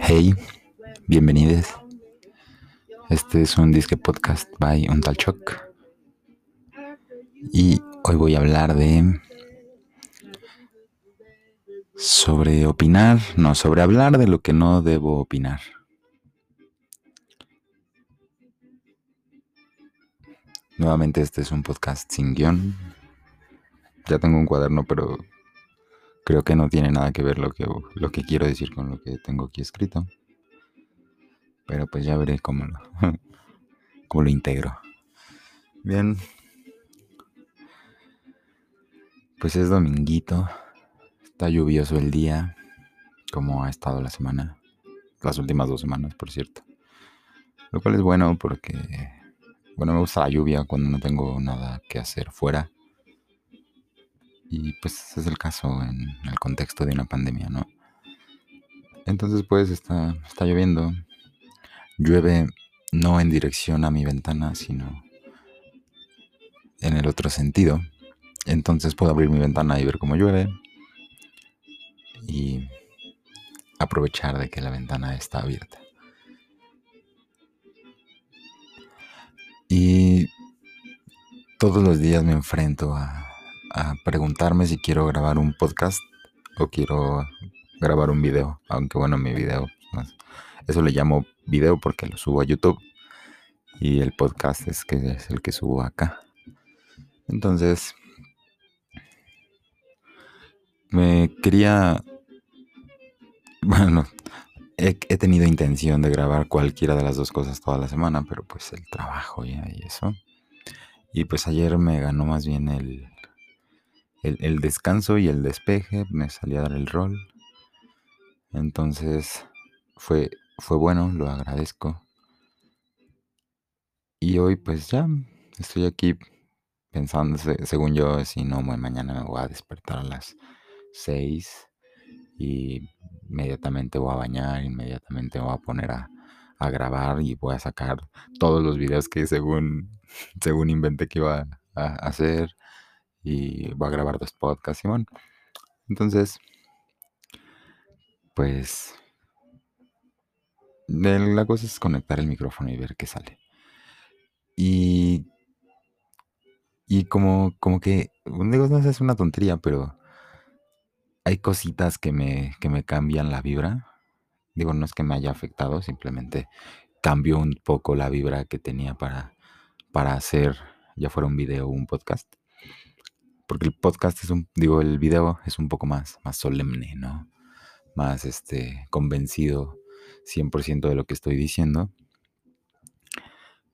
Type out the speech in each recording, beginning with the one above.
Hey, bienvenidos. Este es un disque podcast by Un Tal Choc. Y hoy voy a hablar de. Sobre opinar, no, sobre hablar de lo que no debo opinar. Nuevamente este es un podcast sin guion. Ya tengo un cuaderno, pero creo que no tiene nada que ver lo que, lo que quiero decir con lo que tengo aquí escrito. Pero pues ya veré cómo lo, cómo lo integro. Bien. Pues es dominguito. Está lluvioso el día, como ha estado la semana. Las últimas dos semanas, por cierto. Lo cual es bueno porque, bueno, me gusta la lluvia cuando no tengo nada que hacer fuera. Y pues es el caso en el contexto de una pandemia, ¿no? Entonces pues está, está lloviendo. Llueve no en dirección a mi ventana, sino en el otro sentido. Entonces puedo abrir mi ventana y ver cómo llueve. Y aprovechar de que la ventana está abierta. Y todos los días me enfrento a a preguntarme si quiero grabar un podcast o quiero grabar un video. Aunque bueno, mi video, pues, eso le llamo video porque lo subo a YouTube y el podcast es que es el que subo acá. Entonces, me quería, bueno, he, he, tenido intención de grabar cualquiera de las dos cosas toda la semana, pero pues el trabajo ya y eso. Y pues ayer me ganó más bien el, el, descanso y el despeje, me salí a dar el rol. Entonces fue, fue bueno, lo agradezco. Y hoy pues ya estoy aquí pensando, según yo, si no, mañana me voy a despertar a las 6 y inmediatamente voy a bañar, inmediatamente voy a poner a, a grabar y voy a sacar todos los videos que según, según inventé que iba a hacer y voy a grabar dos podcasts, Simón. Entonces, pues la cosa es conectar el micrófono y ver qué sale. Y, y como, como que, digo, no es una tontería, pero hay cositas que me, que me cambian la vibra. Digo, no es que me haya afectado, simplemente cambio un poco la vibra que tenía para, para hacer, ya fuera un video o un podcast porque el podcast es un, digo, el video es un poco más, más solemne, ¿no? Más, este, convencido 100% de lo que estoy diciendo.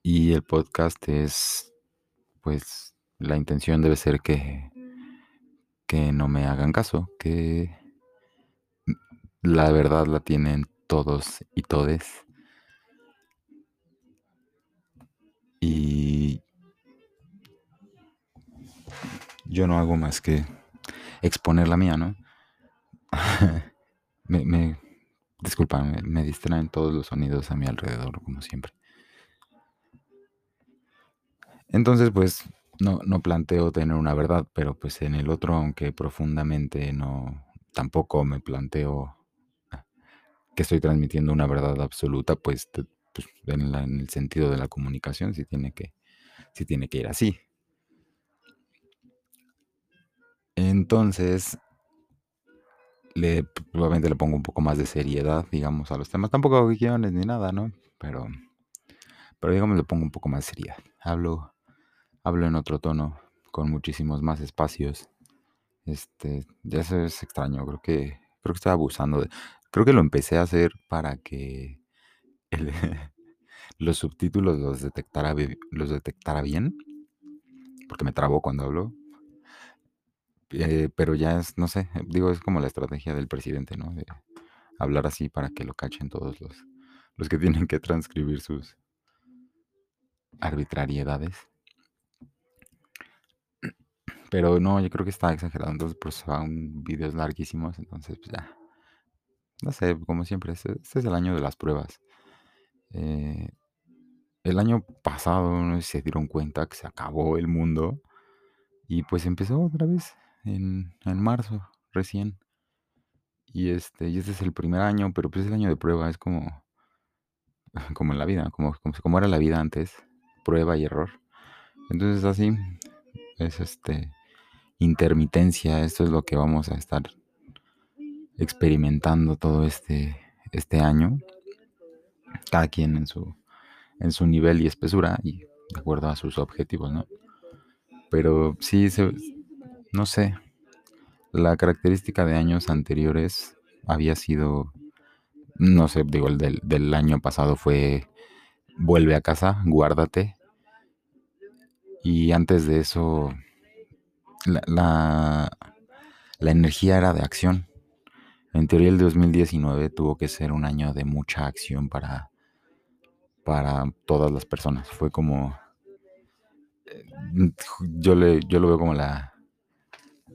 Y el podcast es, pues, la intención debe ser que, que no me hagan caso, que la verdad la tienen todos y todes. Y yo no hago más que exponer la mía, ¿no? me, me, disculpa, me, distraen todos los sonidos a mi alrededor, como siempre. Entonces, pues, no, no planteo tener una verdad, pero pues en el otro, aunque profundamente no, tampoco me planteo que estoy transmitiendo una verdad absoluta, pues, pues en, el sentido de la comunicación, sí tiene que, sí tiene que ir así. Entonces, le, probablemente le pongo un poco más de seriedad, digamos, a los temas. Tampoco guiones ni nada, ¿no? Pero, pero digamos, le pongo un poco más de seriedad. Hablo, hablo en otro tono, con muchísimos más espacios. Este, ya eso es extraño, creo que, creo que estoy abusando de, creo que lo empecé a hacer para que los subtítulos los detectara, los detectara bien, porque me trabo cuando hablo eh, pero ya es, no sé, digo, es como la estrategia del presidente, ¿no? De hablar así para que lo cachen todos los, los que tienen que transcribir sus arbitrariedades. Pero no, yo creo que está exagerado. Entonces, pues son videos larguísimos. Entonces, pues ya. No sé, como siempre, este, este es el año de las pruebas. Eh, el año pasado, no se dieron cuenta que se acabó el mundo. Y pues empezó otra vez en, marzo recién. Y este, y este es el primer año, pero pues es el año de prueba, es como, como en la vida, como, como, como era la vida antes, prueba y error. Entonces así, es este, intermitencia, esto es lo que vamos a estar experimentando todo este, este año, cada quien en su, en su nivel y espesura y de acuerdo a sus objetivos, ¿no? Pero sí, se, no sé, la característica de años anteriores había sido, no sé, digo, el del, año pasado fue vuelve a casa, guárdate. Y antes de eso, la, la, energía era de acción. En teoría el 2019 tuvo que ser un año de mucha acción para, para todas las personas. Fue como... Yo, le, yo lo veo como la,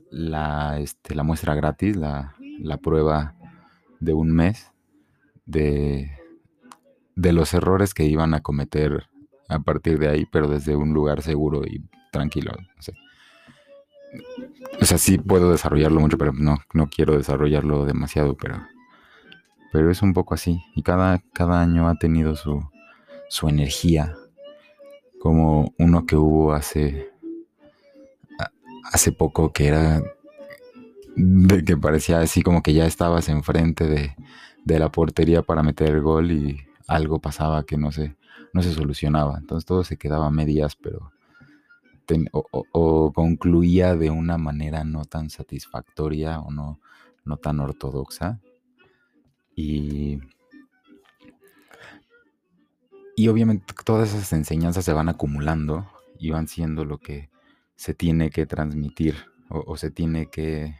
la, este, la muestra gratis, la, la prueba de un mes de, de los errores que iban a cometer a partir de ahí, pero desde un lugar seguro y tranquilo. O sea, o sea, sí puedo desarrollarlo mucho, pero no, no quiero desarrollarlo demasiado, pero, pero es un poco así. Y cada, cada año ha tenido su, su energía, como uno que hubo hace, hace poco que era de que parecía así como que ya estabas enfrente de, de la portería para meter el gol y algo pasaba que no se, no se solucionaba. Entonces todo se quedaba a medias, pero o, o, o, concluía de una manera no tan satisfactoria o no, no tan ortodoxa. Y, y obviamente todas esas enseñanzas se van acumulando y van siendo lo que se tiene que transmitir o, se tiene que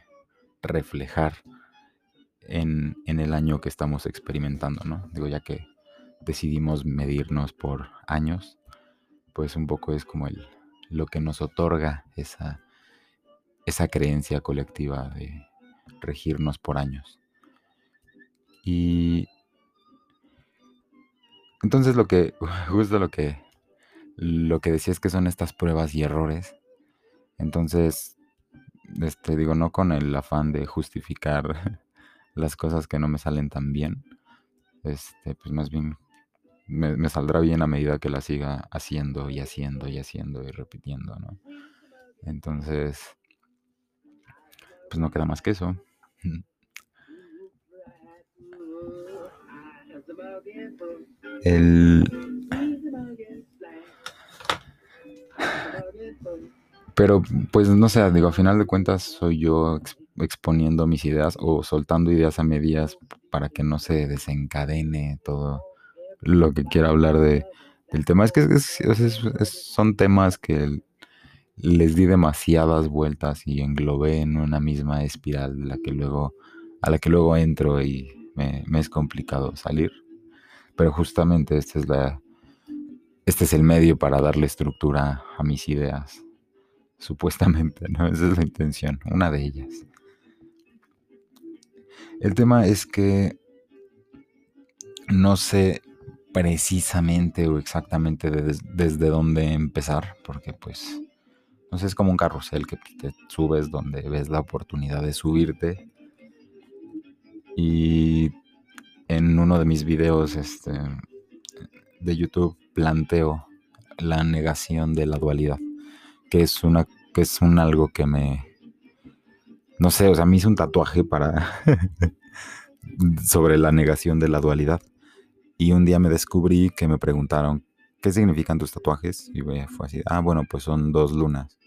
reflejar en, en, el año que estamos experimentando, ¿no? Digo, ya que decidimos medirnos por años, pues un poco es como el, lo que nos otorga esa, esa creencia colectiva de regirnos por años. Y entonces lo que, justo lo que, lo que decía es que son estas pruebas y errores. Entonces, este, digo, no con el afán de justificar las cosas que no me salen tan bien. Este, pues más bien me, me, saldrá bien a medida que la siga haciendo y haciendo y haciendo y repitiendo, ¿no? Entonces, pues no queda más que eso. El... Pero pues no sé, digo, a final de cuentas soy yo exponiendo mis ideas o soltando ideas a medias para que no se desencadene todo lo que quiera hablar de, del tema. Es que son temas que les di demasiadas vueltas y englobé en una misma espiral la que luego, a la que luego entro y me, es complicado salir. Pero justamente este es, la, este es el medio para darle estructura a mis ideas. Supuestamente, ¿no? Esa es la intención, una de ellas. El tema es que no sé precisamente o exactamente de, desde dónde empezar, porque pues, no sé, es como un carrusel que te subes donde ves la oportunidad de subirte. Y en uno de mis videos este, de YouTube planteo la negación de la dualidad, que es una que es un algo que me no sé, o sea, me hice un tatuaje para sobre la negación de la dualidad. Y un día me descubrí que me preguntaron, ¿qué significan tus tatuajes? Y fue así, ah, bueno, pues son dos lunas.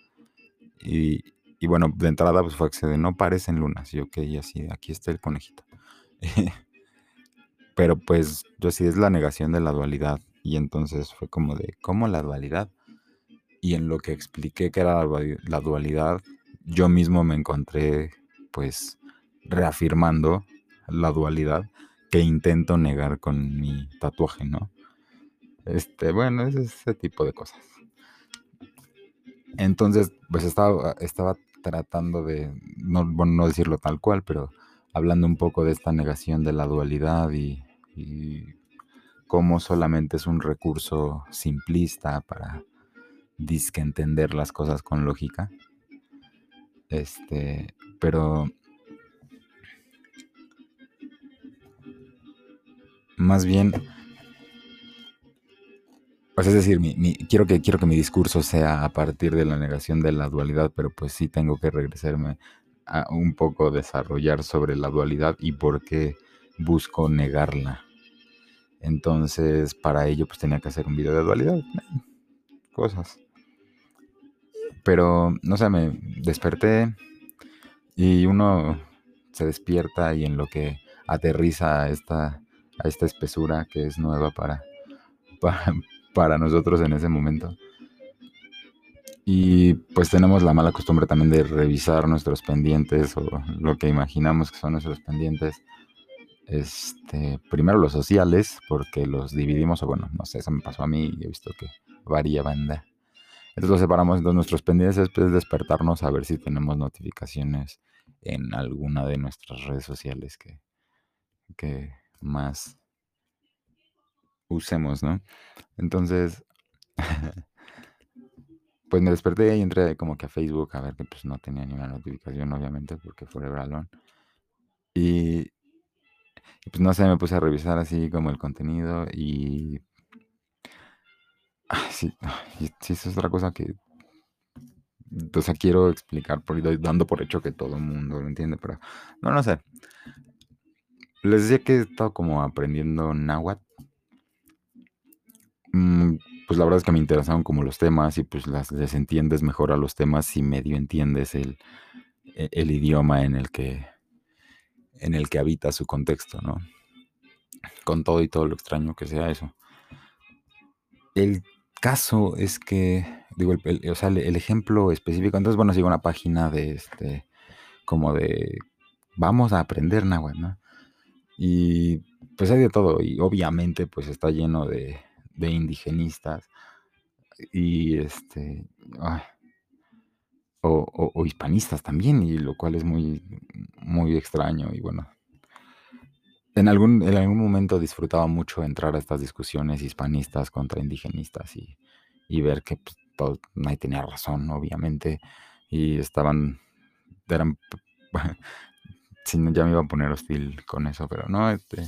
Y, y bueno, de entrada pues fue acceder, no parecen lunas. Y ok, y así, aquí está el conejito. Pero pues yo sí es la negación de la dualidad. Y entonces fue como de, ¿cómo la dualidad? Y en lo que expliqué que era la dualidad, yo mismo me encontré pues reafirmando la dualidad que intento negar con mi tatuaje, ¿no? Este, bueno, es ese tipo de cosas. Entonces, pues estaba, estaba tratando de, no, bueno, no decirlo tal cual, pero hablando un poco de esta negación de la dualidad y, y cómo solamente es un recurso simplista para disque entender las cosas con lógica. Este, pero más bien, pues es decir, quiero, que, quiero que mi discurso sea a partir de la negación de la dualidad, pero pues sí tengo que regresarme a un poco desarrollar sobre la dualidad y por qué busco negarla. Entonces, para ello, pues tenía que hacer un video de dualidad. Cosas. Pero, no sé, me desperté y uno se despierta y en lo que aterriza a esta, esta espesura que es nueva para, para, nosotros en ese momento. Y pues tenemos la mala costumbre también de revisar nuestros pendientes o lo que imaginamos que son nuestros pendientes. Este, primero los sociales, porque los dividimos, o bueno, no sé, eso me pasó a mí y he visto que varía banda. Entonces los separamos, de nuestros pendientes después despertarnos a ver si tenemos notificaciones en alguna de nuestras redes sociales que, que más usemos, ¿no? Entonces, pues me desperté y entré como que a Facebook a ver que pues no tenía ni una notificación, obviamente, porque fue Alone. Y, y pues no sé, me puse a revisar así como el contenido y... sí, sí, es otra cosa que o quiero explicar, por dando por hecho que todo el mundo lo entiende, pero no, no sé. Les decía que he estado como aprendiendo náhuatl. Mm, pues la verdad es que me interesaron como los temas y pues las, les entiendes mejor a los temas si medio entiendes el, e, el idioma en el que en el que habita su contexto, ¿no? Con todo y todo lo extraño que sea eso. El caso es que, digo, el, o sea, el, ejemplo específico, entonces, bueno, sigo una página de este, como de, vamos a aprender náhuatl, ¿no? Y pues hay de todo, y obviamente pues está lleno de, de indigenistas y este, o, o, hispanistas también, y lo cual es muy, muy extraño y bueno. En algún, en algún momento disfrutaba mucho entrar a estas discusiones hispanistas contra indigenistas y, y ver que pues, nadie tenía razón, obviamente, y estaban, eran, ya me iba a poner hostil con eso, pero no, este,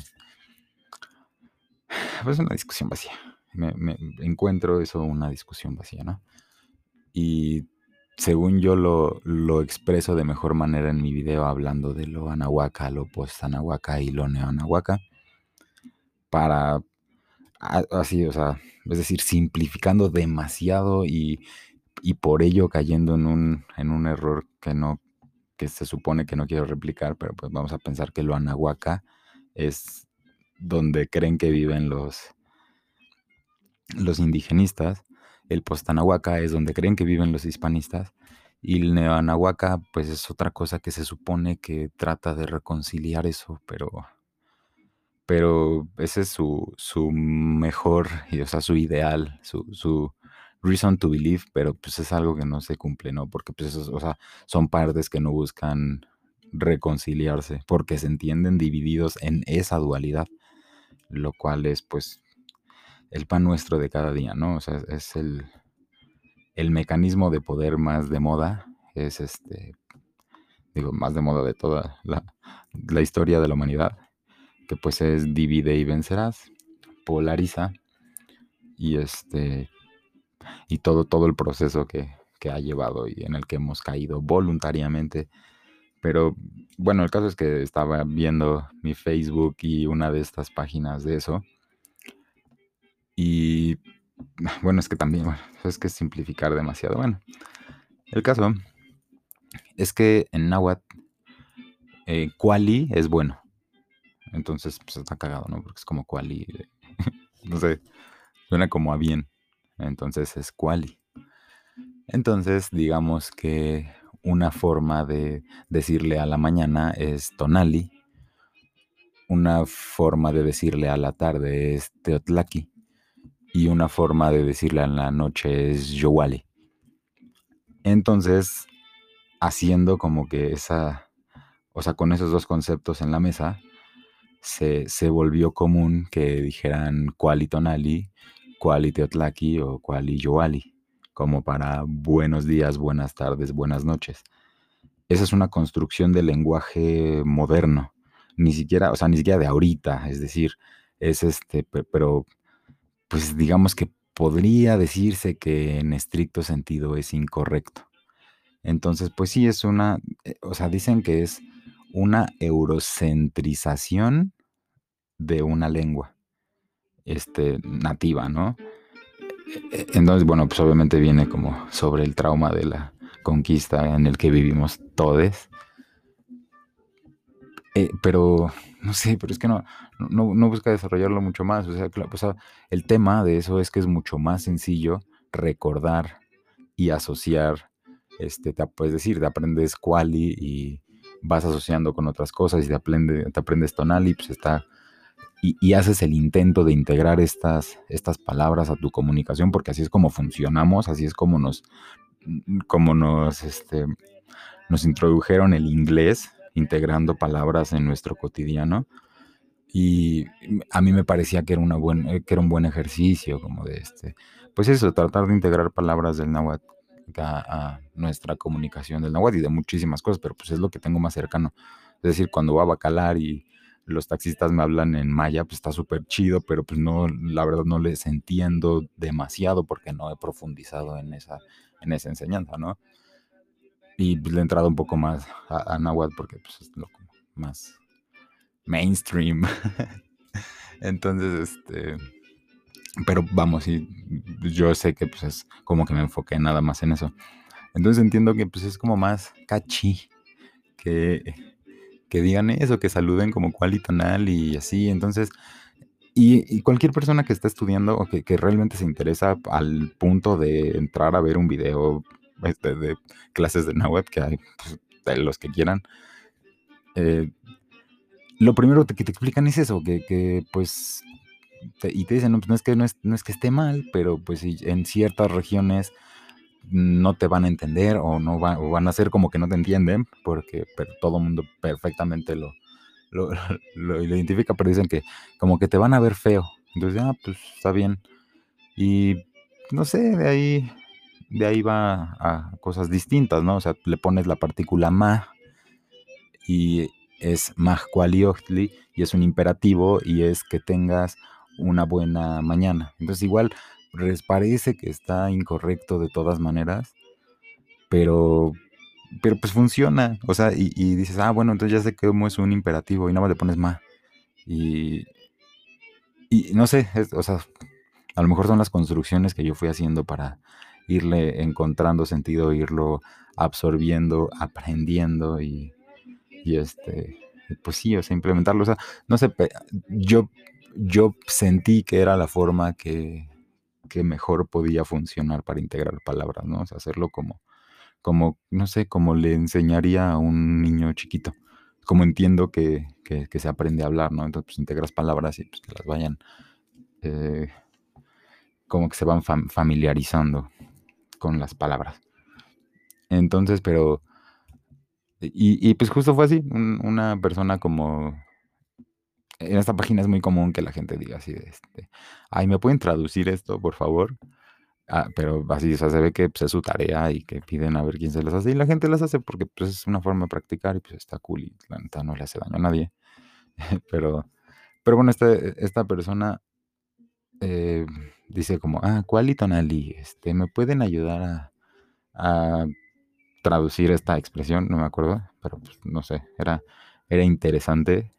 pues una discusión vacía. Me encuentro eso una discusión vacía, ¿no? Y según yo lo, lo, expreso de mejor manera en mi video hablando de lo anahuaca, lo post-anahuaca y lo neo-anahuaca, para así, o sea, es decir, simplificando demasiado y, y por ello cayendo en un, en un error que no, que se supone que no quiero replicar, pero pues vamos a pensar que lo anahuaca es donde creen que viven los, los indigenistas el postanahuaca es donde creen que viven los hispanistas. Y el neoanahuaca, pues es otra cosa que se supone que trata de reconciliar eso, pero, pero ese es su, su mejor, o sea, su ideal, su, su, reason to believe, pero pues es algo que no se cumple, ¿no? Porque pues o sea, son partes que no buscan reconciliarse, porque se entienden divididos en esa dualidad, lo cual es pues el pan nuestro de cada día, ¿no? O sea, es el, el mecanismo de poder más de moda, es este, digo, más de moda de toda la, la historia de la humanidad, que pues es divide y vencerás, polariza y este, y todo, todo el proceso que, que ha llevado y en el que hemos caído voluntariamente. Pero bueno, el caso es que estaba viendo mi Facebook y una de estas páginas de eso y bueno, es que también, es que simplificar demasiado. Bueno, el caso es que en náhuatl, eh, quali es bueno. Entonces, pues está cagado, ¿no? Porque es como quali. no sé, suena como a bien. Entonces es quali. Entonces, digamos que una forma de decirle a la mañana es tonali. Una forma de decirle a la tarde es teotlaki y una forma de decirle en la noche es Yowali. Entonces, haciendo como que esa, o sea, con esos dos conceptos en la mesa, se, volvió común que dijeran Kuali Tonali, Kuali Teotlaki o Kuali Yoali, como para buenos días, buenas tardes, buenas noches. Esa es una construcción del lenguaje moderno, ni siquiera, o sea, ni siquiera de ahorita, es decir, es este, pero pues digamos que podría decirse que en estricto sentido es incorrecto. Entonces, pues sí, es una, eh, o sea, dicen que es una eurocentrización de una lengua este, nativa, ¿no? E, entonces, bueno, pues obviamente viene como sobre el trauma de la conquista en el que vivimos todos. Eh, pero, no sé, pero es que no, no, busca desarrollarlo mucho más. O sea, el tema de eso es que es mucho más sencillo recordar y asociar, este, te puedes decir, te aprendes quali y vas asociando con otras cosas y te, aprende, te aprendes tonal pues está y, haces el intento de integrar estas, estas palabras a tu comunicación, porque así es como funcionamos, así es como nos, como nos, este, nos introdujeron el inglés, integrando palabras en nuestro cotidiano. Y a mí me parecía que era, una buen, que era un buen ejercicio, como de este, pues eso, tratar de integrar palabras del náhuatl a, nuestra comunicación del náhuatl y de muchísimas cosas, pero pues es lo que tengo más cercano. Es decir, cuando voy a Bacalar y los taxistas me hablan en maya, pues está súper chido, pero pues no, la verdad no les entiendo demasiado porque no he profundizado en esa, en esa enseñanza, ¿no? Y pues, le he entrado un poco más a, a Nahuatl porque pues es lo más mainstream. Entonces, este, pero vamos, y yo sé que pues es como que me enfoqué nada más en eso. Entonces entiendo que pues es como más cachi que que digan eso, que saluden como cual y tonal y así. Entonces, y, cualquier persona que está estudiando o que, realmente se interesa al punto de entrar a ver un video este, de clases de Nahuatl, que hay pues, de los que quieran, eh, lo primero que te explican es eso, que, pues, y te dicen, no, pues no es que no es, no es que esté mal, pero pues en ciertas regiones no te van a entender o no o van a ser como que no te entienden, porque todo el mundo perfectamente lo, lo, identifica, pero dicen que como que te van a ver feo. Entonces, ah, pues está bien. Y no sé, de ahí, de ahí va a cosas distintas, ¿no? O sea, le pones la partícula ma y es mahqualiochtli y es un imperativo y es que tengas una buena mañana. Entonces, igual les parece que está incorrecto de todas maneras, pero, pero pues funciona. O sea, y, dices, ah, bueno, entonces ya sé que es un imperativo y nada más le pones más. Y, y no sé, o sea, a lo mejor son las construcciones que yo fui haciendo para irle encontrando sentido, irlo absorbiendo, aprendiendo y, este, pues sí, o sea, implementarlo. O sea, no sé, yo, yo sentí que era la forma que, que mejor podía funcionar para integrar palabras, ¿no? O sea, hacerlo como, como, no sé, como le enseñaría a un niño chiquito, como entiendo que, se aprende a hablar, ¿no? Entonces, pues integras palabras y pues que las vayan, eh, como que se van familiarizando con las palabras. Entonces, pero, y, pues justo fue así, una persona como en esta página es muy común que la gente diga así de este, ay, ¿me pueden traducir esto, por favor? Ah, pero así, se ve que pues, es su tarea y que piden a ver quién se las hace y la gente las hace porque pues es una forma de practicar y pues está cool y la neta no le hace daño a nadie. pero, pero bueno, este, esta persona eh, dice como, ah, ¿cuál y tonali? Este, ¿me pueden ayudar a, a traducir esta expresión? No me acuerdo, pero pues no sé, era, era interesante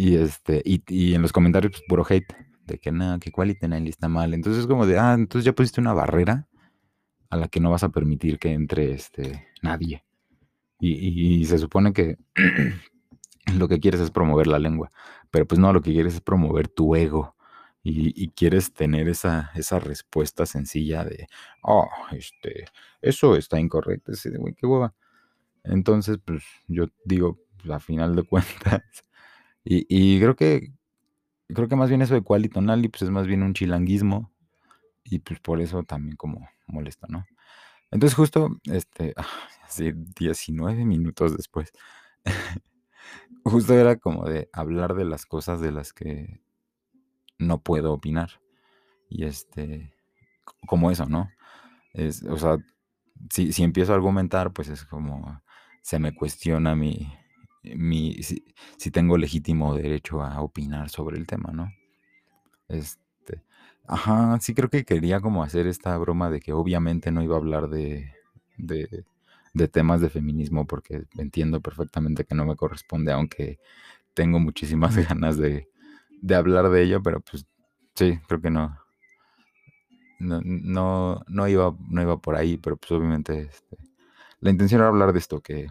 y este, y, en los comentarios, pues puro hate, de que nada, que Quality está mal. Entonces es como de, ah, entonces ya pusiste una barrera a la que no vas a permitir que entre este nadie. Y, se supone que lo que quieres es promover la lengua. Pero pues no, lo que quieres es promover tu ego. Y, quieres tener esa, esa respuesta sencilla de, oh, este, eso está incorrecto, ese, güey, qué hueva. Entonces, pues yo digo, pues, a final de cuentas, y, creo que creo que más bien eso de cual y tonal, pues es más bien un chilanguismo. Y pues por eso también como molesta, ¿no? Entonces justo, este, así 19 minutos después, justo era como de hablar de las cosas de las que no puedo opinar. Y este, como eso, ¿no? Es, o sea, si, si empiezo a argumentar, pues es como, se me cuestiona mi, mi, si, tengo legítimo derecho a opinar sobre el tema, ¿no? Este, ajá, sí creo que quería como hacer esta broma de que obviamente no iba a hablar de, de, de temas de feminismo porque entiendo perfectamente que no me corresponde, aunque tengo muchísimas ganas de, de hablar de ello, pero pues sí, creo que no. No, no, no, iba, no iba por ahí, pero pues obviamente este, la intención era hablar de esto, que,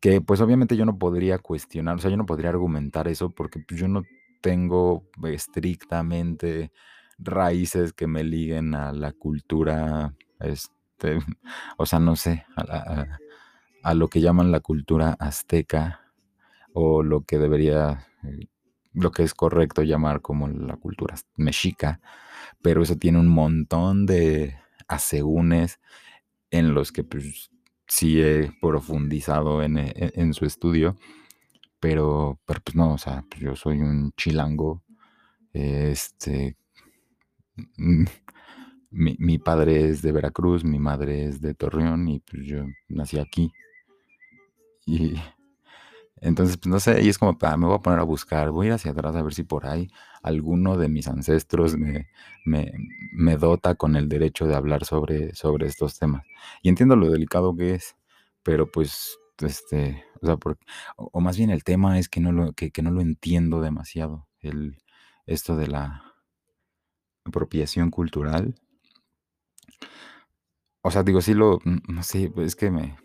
que pues obviamente yo no podría cuestionar, o sea, yo no podría argumentar eso porque pues, yo no tengo estrictamente raíces que me liguen a la cultura, este, o sea, no sé, a, a lo que llaman la cultura azteca o lo que debería eh, lo que es correcto llamar como la cultura mexica, pero eso tiene un montón de asegúnes en los que pues, sí he profundizado en, e, su estudio, pero, pero pues no, o sea, pues, yo soy un chilango, este, mm, mi, mi, padre es de Veracruz, mi madre es de Torreón y pues yo nací aquí. Y, entonces, pues no sé, y es como, ah, me voy a poner a buscar, voy a ir hacia atrás a ver si por ahí alguno de mis ancestros me, me, dota con el derecho de hablar sobre, sobre estos temas. Y entiendo lo delicado que es, pero pues, este, o sea, o, más bien el tema es que no lo, que, no lo entiendo demasiado, el, esto de la apropiación cultural. O sea, digo, sí lo, no sé, es que me,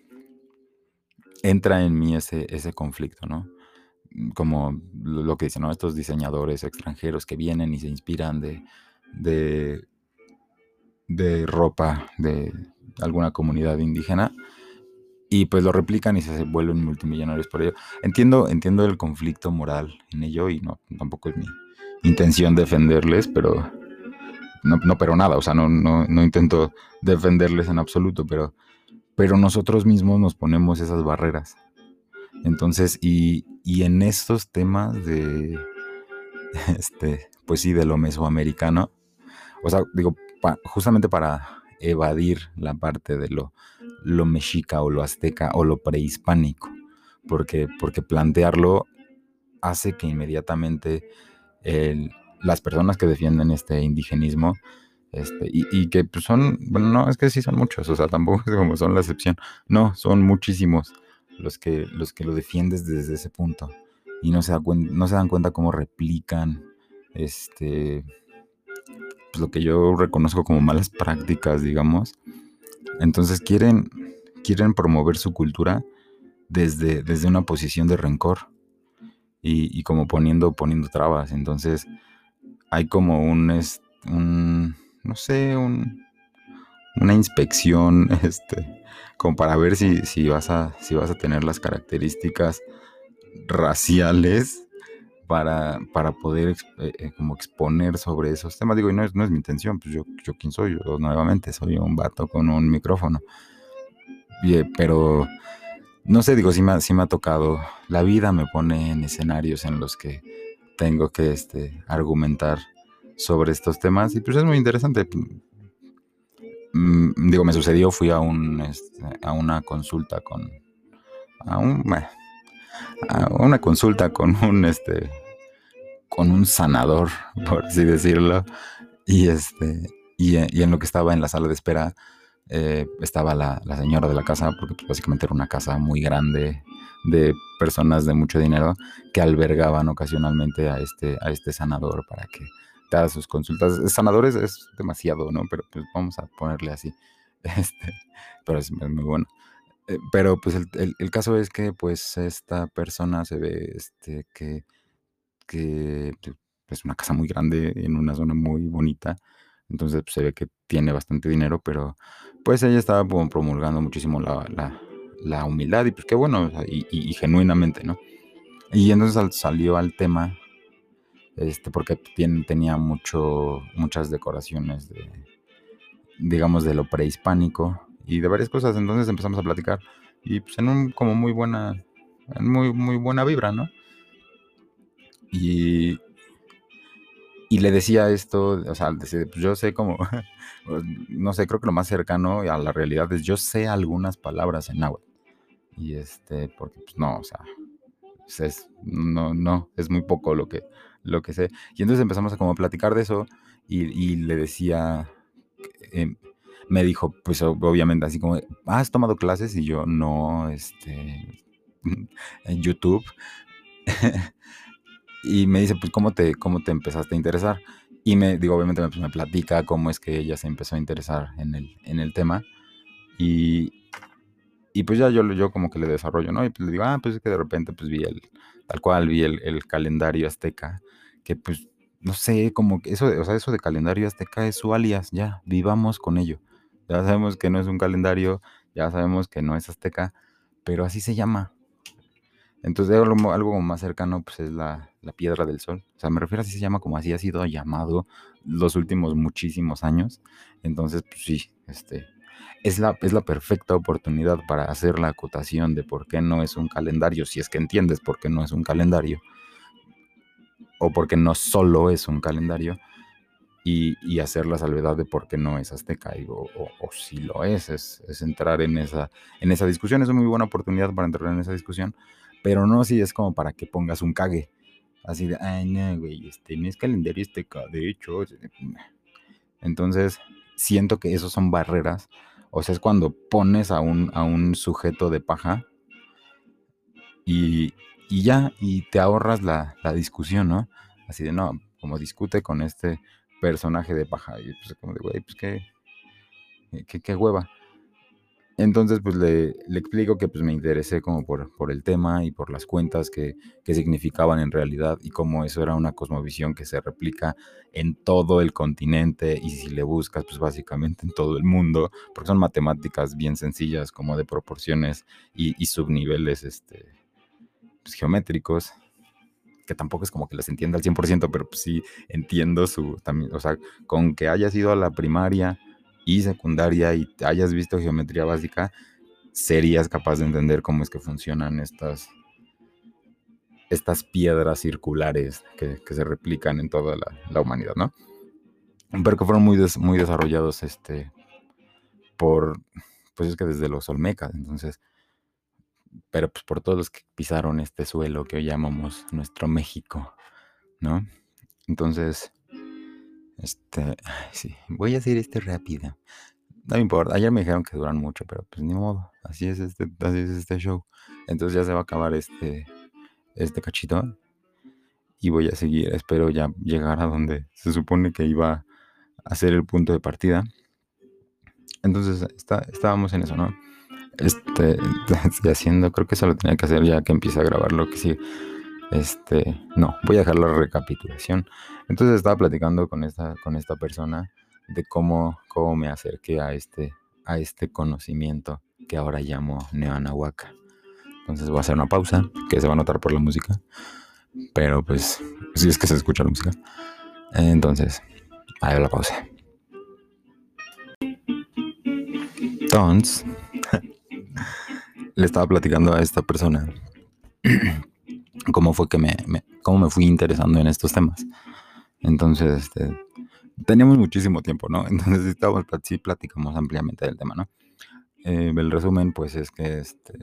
entra en mí ese, ese conflicto, ¿no? Mm, como lo que dicen. Estos diseñadores extranjeros que vienen y se inspiran de, de, de ropa de alguna comunidad indígena y pues lo replican y se vuelven multimillonarios por ello. Entiendo, entiendo el conflicto moral en ello y no, tampoco es mi intención defenderles, pero no, no pero nada, o sea, no, no, no intento defenderles en absoluto, pero pero nosotros mismos nos ponemos esas barreras. Entonces, y, en estos temas de, este, pues sí, de lo mesoamericano, o sea, digo, justamente para evadir la parte de lo, lo mexica o lo azteca o lo prehispánico, porque, porque plantearlo hace que inmediatamente las personas que defienden este indigenismo este, y, que pues, son, bueno, no, es que sí son muchos, o sea, tampoco es como son la excepción. No, son muchísimos los que, los que lo defiendes desde ese punto. Y no se, da no se dan cuenta cómo replican este, pues, lo que yo reconozco como malas prácticas, digamos. Entonces quieren, quieren promover su cultura desde, desde una posición de rencor y, como poniendo, poniendo trabas. Entonces hay como un no sé, una inspección, este, como para ver si, si, vas a, si vas a tener las características raciales para, para poder eh, eh, como exponer sobre esos temas. Digo, y no es, no es mi intención, pues yo, yo quién soy, yo nuevamente soy un vato con un micrófono. Eh, pero no sé, digo, sí me, sí me ha tocado. La vida me pone en escenarios en los que tengo que este, argumentar sobre estos temas y pues es muy interesante. Mm, digo, me sucedió, fui a, un, este, a una consulta con... A, un, a una consulta con un, este, con un sanador, por así decirlo. Y, este, y, en lo que estaba en la sala de espera eh, estaba la, la, señora de la casa, porque pues, básicamente era una casa muy grande de personas de mucho dinero que albergaban ocasionalmente a este, a este sanador para que sus consultas. Sanadores es demasiado, ¿no? Pero pues vamos a ponerle así. Este, pero es muy bueno. Eh, pero pues el, caso es que pues esta persona se ve este, que, que pues, es una casa muy grande en una zona muy bonita. Entonces pues, se ve que tiene bastante dinero, pero pues ella estaba promulgando muchísimo la, humildad y pues qué bueno, y, y, genuinamente, ¿no? Y entonces salió al tema este, porque tenía mucho, muchas decoraciones de, digamos, de lo prehispánico y de varias cosas. Entonces empezamos a platicar y pues en un, como muy buena, muy, muy buena vibra, ¿no? Y, y le decía esto, o sea, pues yo sé como, no sé, creo que lo más cercano a la realidad es yo sé algunas palabras en náhuatl. Y este, porque pues no, o sea, pues, es, no, no, es muy poco lo que, lo que sé. Y entonces empezamos a como platicar de eso y, le decía, em, me dijo, pues obviamente así como, ¿has tomado clases? Y yo, no, este, en YouTube. y me dice, pues, ¿cómo te, ¿cómo te empezaste a interesar? Y me, digo, obviamente me, me, platica cómo es que ella se empezó a interesar en el, en el tema. Y, y pues ya yo, yo como que le desarrollo, ¿no? Y pues le digo, ah, pues es que de repente pues vi el, tal cual, vi el, el calendario azteca, que pues, no sé, como que eso, o sea, eso de calendario azteca es su alias, ya, vivamos con ello. Ya sabemos que no es un calendario, ya sabemos que no es azteca, pero así se llama. Entonces algo, algo más cercano pues es la, la, piedra del sol. O sea, me refiero a así se llama como así ha sido llamado los últimos muchísimos años. Entonces, pues sí, este, es la, es la perfecta oportunidad para hacer la acotación de por qué no es un calendario, si es que entiendes por qué no es un calendario, o por qué no solo es un calendario, y, hacer la salvedad de por qué no es azteca, o, o, si lo es, es, entrar en esa, en esa discusión, es una muy buena oportunidad para entrar en esa discusión, pero no si es como para que pongas un cague, así de, ay, no, güey, este no es calendario azteca, de hecho, entonces siento que esos son barreras o sea, es cuando pones a un, a un sujeto de paja y, ya, y te ahorras la, discusión, ¿no? Así de, no, como discute con este personaje de paja. Y pues como de, güey, pues qué, qué hueva. Entonces, pues le, explico que pues me interesé como por, por el tema y por las cuentas que, que, significaban en realidad y cómo eso era una cosmovisión que se replica en todo el continente y si le buscas, pues básicamente en todo el mundo, porque son matemáticas bien sencillas como de proporciones y, subniveles este, pues, geométricos que tampoco es como que las entienda al 100%, pero pues sí entiendo su, también, o sea, con que haya sido a la primaria, y secundaria y hayas visto geometría básica, serías capaz de entender cómo es que funcionan estas, estas piedras circulares que, se replican en toda la, humanidad, ¿no? Pero que fueron muy, muy desarrollados este, por, pues es que desde los olmecas, entonces, pero pues por todos los que pisaron este suelo que hoy llamamos nuestro México, ¿no? Entonces, este, sí, voy a hacer esto rápido. No me importa, ayer me dijeron que duran mucho, pero pues ni modo, así es este, así es este show. Entonces ya se va a acabar este, este cachito. Y voy a seguir, espero ya llegar a donde se supone que iba a ser el punto de partida. Entonces está, estábamos en eso, ¿no? Este, haciendo, creo que eso lo tenía que hacer ya que empiece a grabar lo que sigue. Este, no, voy a dejar la recapitulación. Entonces estaba platicando con esta, con esta persona de cómo, cómo me acerqué a este, a este conocimiento que ahora llamo Neanahuaca. Entonces voy a hacer una pausa, que se va a notar por la música. Pero pues, si es que se escucha la música. Entonces, ahí va la pausa. Entonces, le estaba platicando a esta persona cómo fue que me, cómo me fui interesando en estos temas. Entonces, este, teníamos muchísimo tiempo, ¿no? Entonces, estábamos, sí platicamos ampliamente del tema, ¿no? Eh, el resumen, pues, es que, este,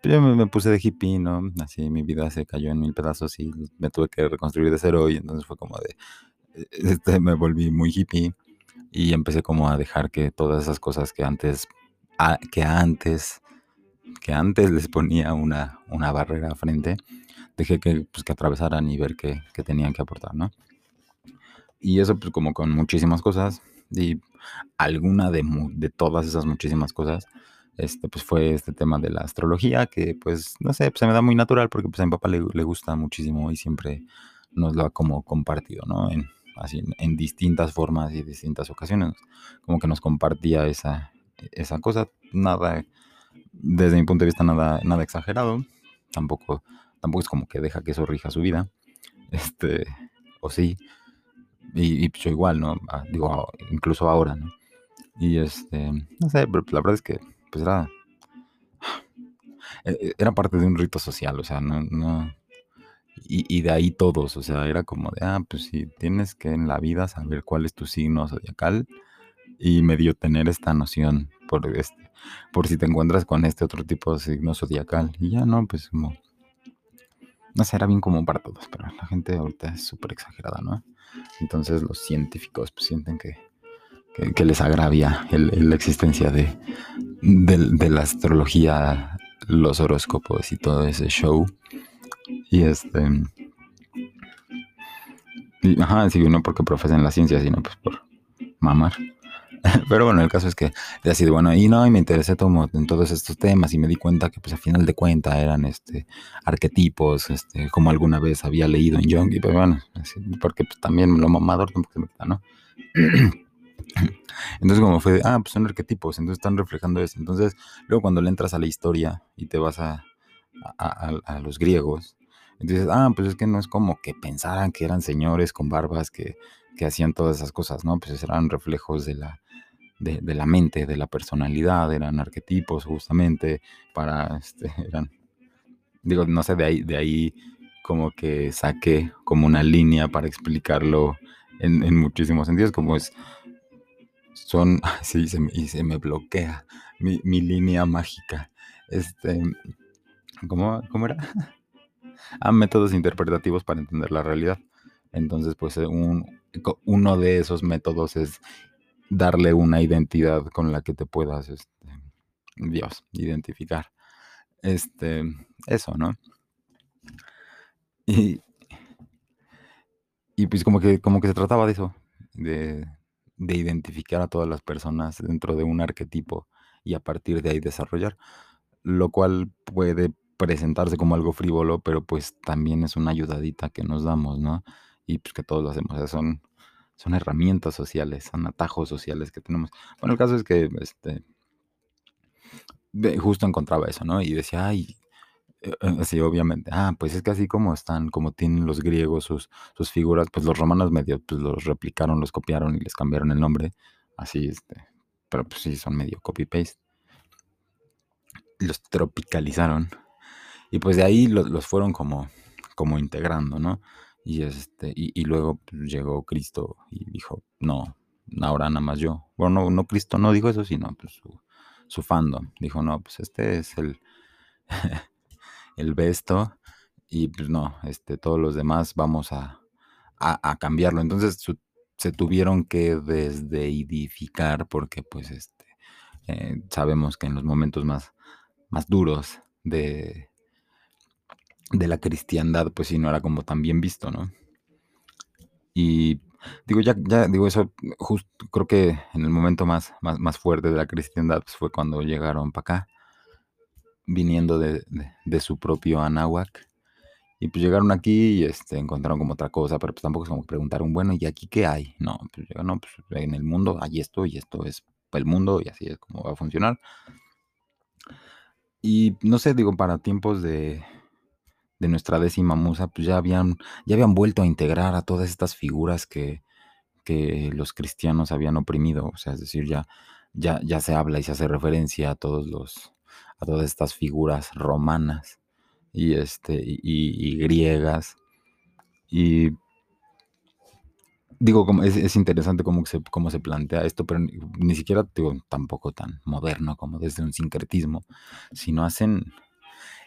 pues, yo me, puse de hippie, ¿no? Así mi vida se cayó en mil pedazos y me tuve que reconstruir de cero y entonces fue como de, eh, este, me volví muy hippie y empecé como a dejar que todas esas cosas que antes, que antes, que antes les ponía una, una barrera frente, dejé que, pues, que atravesaran y ver qué, tenían que aportar, ¿no? Y eso pues como con muchísimas cosas y alguna de, de todas esas muchísimas cosas, este, pues fue este tema de la astrología, que pues, no sé, pues se me da muy natural porque pues a mi papá le, gusta muchísimo y siempre nos lo ha como compartido, ¿no? En, así, en distintas formas y distintas ocasiones, como que nos compartía esa, esa cosa, nada, desde mi punto de vista, nada, nada exagerado, tampoco tampoco es como que deja que eso rija su vida, este, o sí, y, pues yo igual, ¿no? Ah, digo, incluso ahora, ¿no? Y este, no sé, pero la verdad es que, pues era, e, e, era parte de un rito social, o sea, no, no, y, y, de ahí todos, o sea, era como de, ah, pues sí, tienes que en la vida saber cuál es tu signo zodiacal y medio tener esta noción por este, por si te encuentras con este otro tipo de signo zodiacal. Y ya no, pues como... No sé, era bien común para todos, pero la gente ahorita es súper exagerada, ¿no? Entonces los científicos pues, sienten que, que, les agravia la existencia de, de, la astrología, los horóscopos y todo ese show. Y este... ajá, sí, no porque profesan la ciencia, sino pues por mamar. Pero bueno, el caso es que ha sido bueno, y no, y me interesé en todos estos temas y me di cuenta que pues al final de cuenta eran este arquetipos, este, como alguna vez había leído en Jung, y pues bueno, porque pues, también lo mamador tampoco se me quita, ¿no? Entonces como fue de, ah, pues son arquetipos, entonces están reflejando eso. Entonces luego cuando le entras a la historia y te vas a, a, los griegos, entonces, ah, pues es que no es como que pensaran que eran señores con barbas que, que hacían todas esas cosas, ¿no? Pues eran reflejos de la, de, de, la mente, de la personalidad, eran arquetipos justamente para, este, eran, digo, no sé, de ahí, de ahí como que saqué como una línea para explicarlo en, en muchísimos sentidos, como es, son, sí, se me, y se me bloquea mi, mi línea mágica, este, ¿cómo, cómo era? ah, métodos interpretativos para entender la realidad. Entonces, pues un, uno de esos métodos es darle una identidad con la que te puedas, este, Dios, identificar. Este, eso, ¿no? Y, y pues como que, como que se trataba de eso, de, de identificar a todas las personas dentro de un arquetipo y a partir de ahí desarrollar, lo cual puede presentarse como algo frívolo, pero pues también es una ayudadita que nos damos, ¿no? Y pues que todos lo hacemos, son son herramientas sociales, son atajos sociales que tenemos. Bueno, el caso es que este, justo encontraba eso, ¿no? Y decía, ay, eh, eh, sí, obviamente, ah, pues es que así como están, como tienen los griegos sus, sus figuras, pues los romanos medio pues los replicaron, los copiaron y les cambiaron el nombre, así, este, pero pues sí, son medio copy-paste. Los tropicalizaron y pues de ahí los, los fueron como, como integrando, ¿no? Y, este, y, luego pues, llegó Cristo y dijo, no, ahora nada más yo. Bueno, no, no Cristo no dijo eso, sino pues, su, su. Dijo, no, pues este es el, el besto y pues no, este, todos los demás vamos a, a, cambiarlo. Entonces se tuvieron que desdeidificar porque pues este, eh, sabemos que en los momentos más, más duros de, de la cristiandad, pues sí, no era como tan bien visto, ¿no? Y digo, ya, ya digo eso, creo que en el momento más, más, fuerte de la cristiandad pues fue cuando llegaron para acá, viniendo de, su propio Anáhuac. Y pues llegaron aquí y este, encontraron como otra cosa, pero pues tampoco es como que preguntaron, bueno, ¿y aquí qué hay? No, pues no, pues en el mundo hay esto y esto es el mundo y así es como va a funcionar. Y no sé, digo, para tiempos de, de nuestra décima musa, pues ya habían, ya habían vuelto a integrar a todas estas figuras que, que los cristianos habían oprimido. O sea, es decir, ya, ya, ya se habla y se hace referencia a todos los, a todas estas figuras romanas y, este, y, griegas. Y digo, es, es, interesante cómo se, cómo se plantea esto, pero ni, siquiera digo, tampoco tan moderno como desde un sincretismo, sino hacen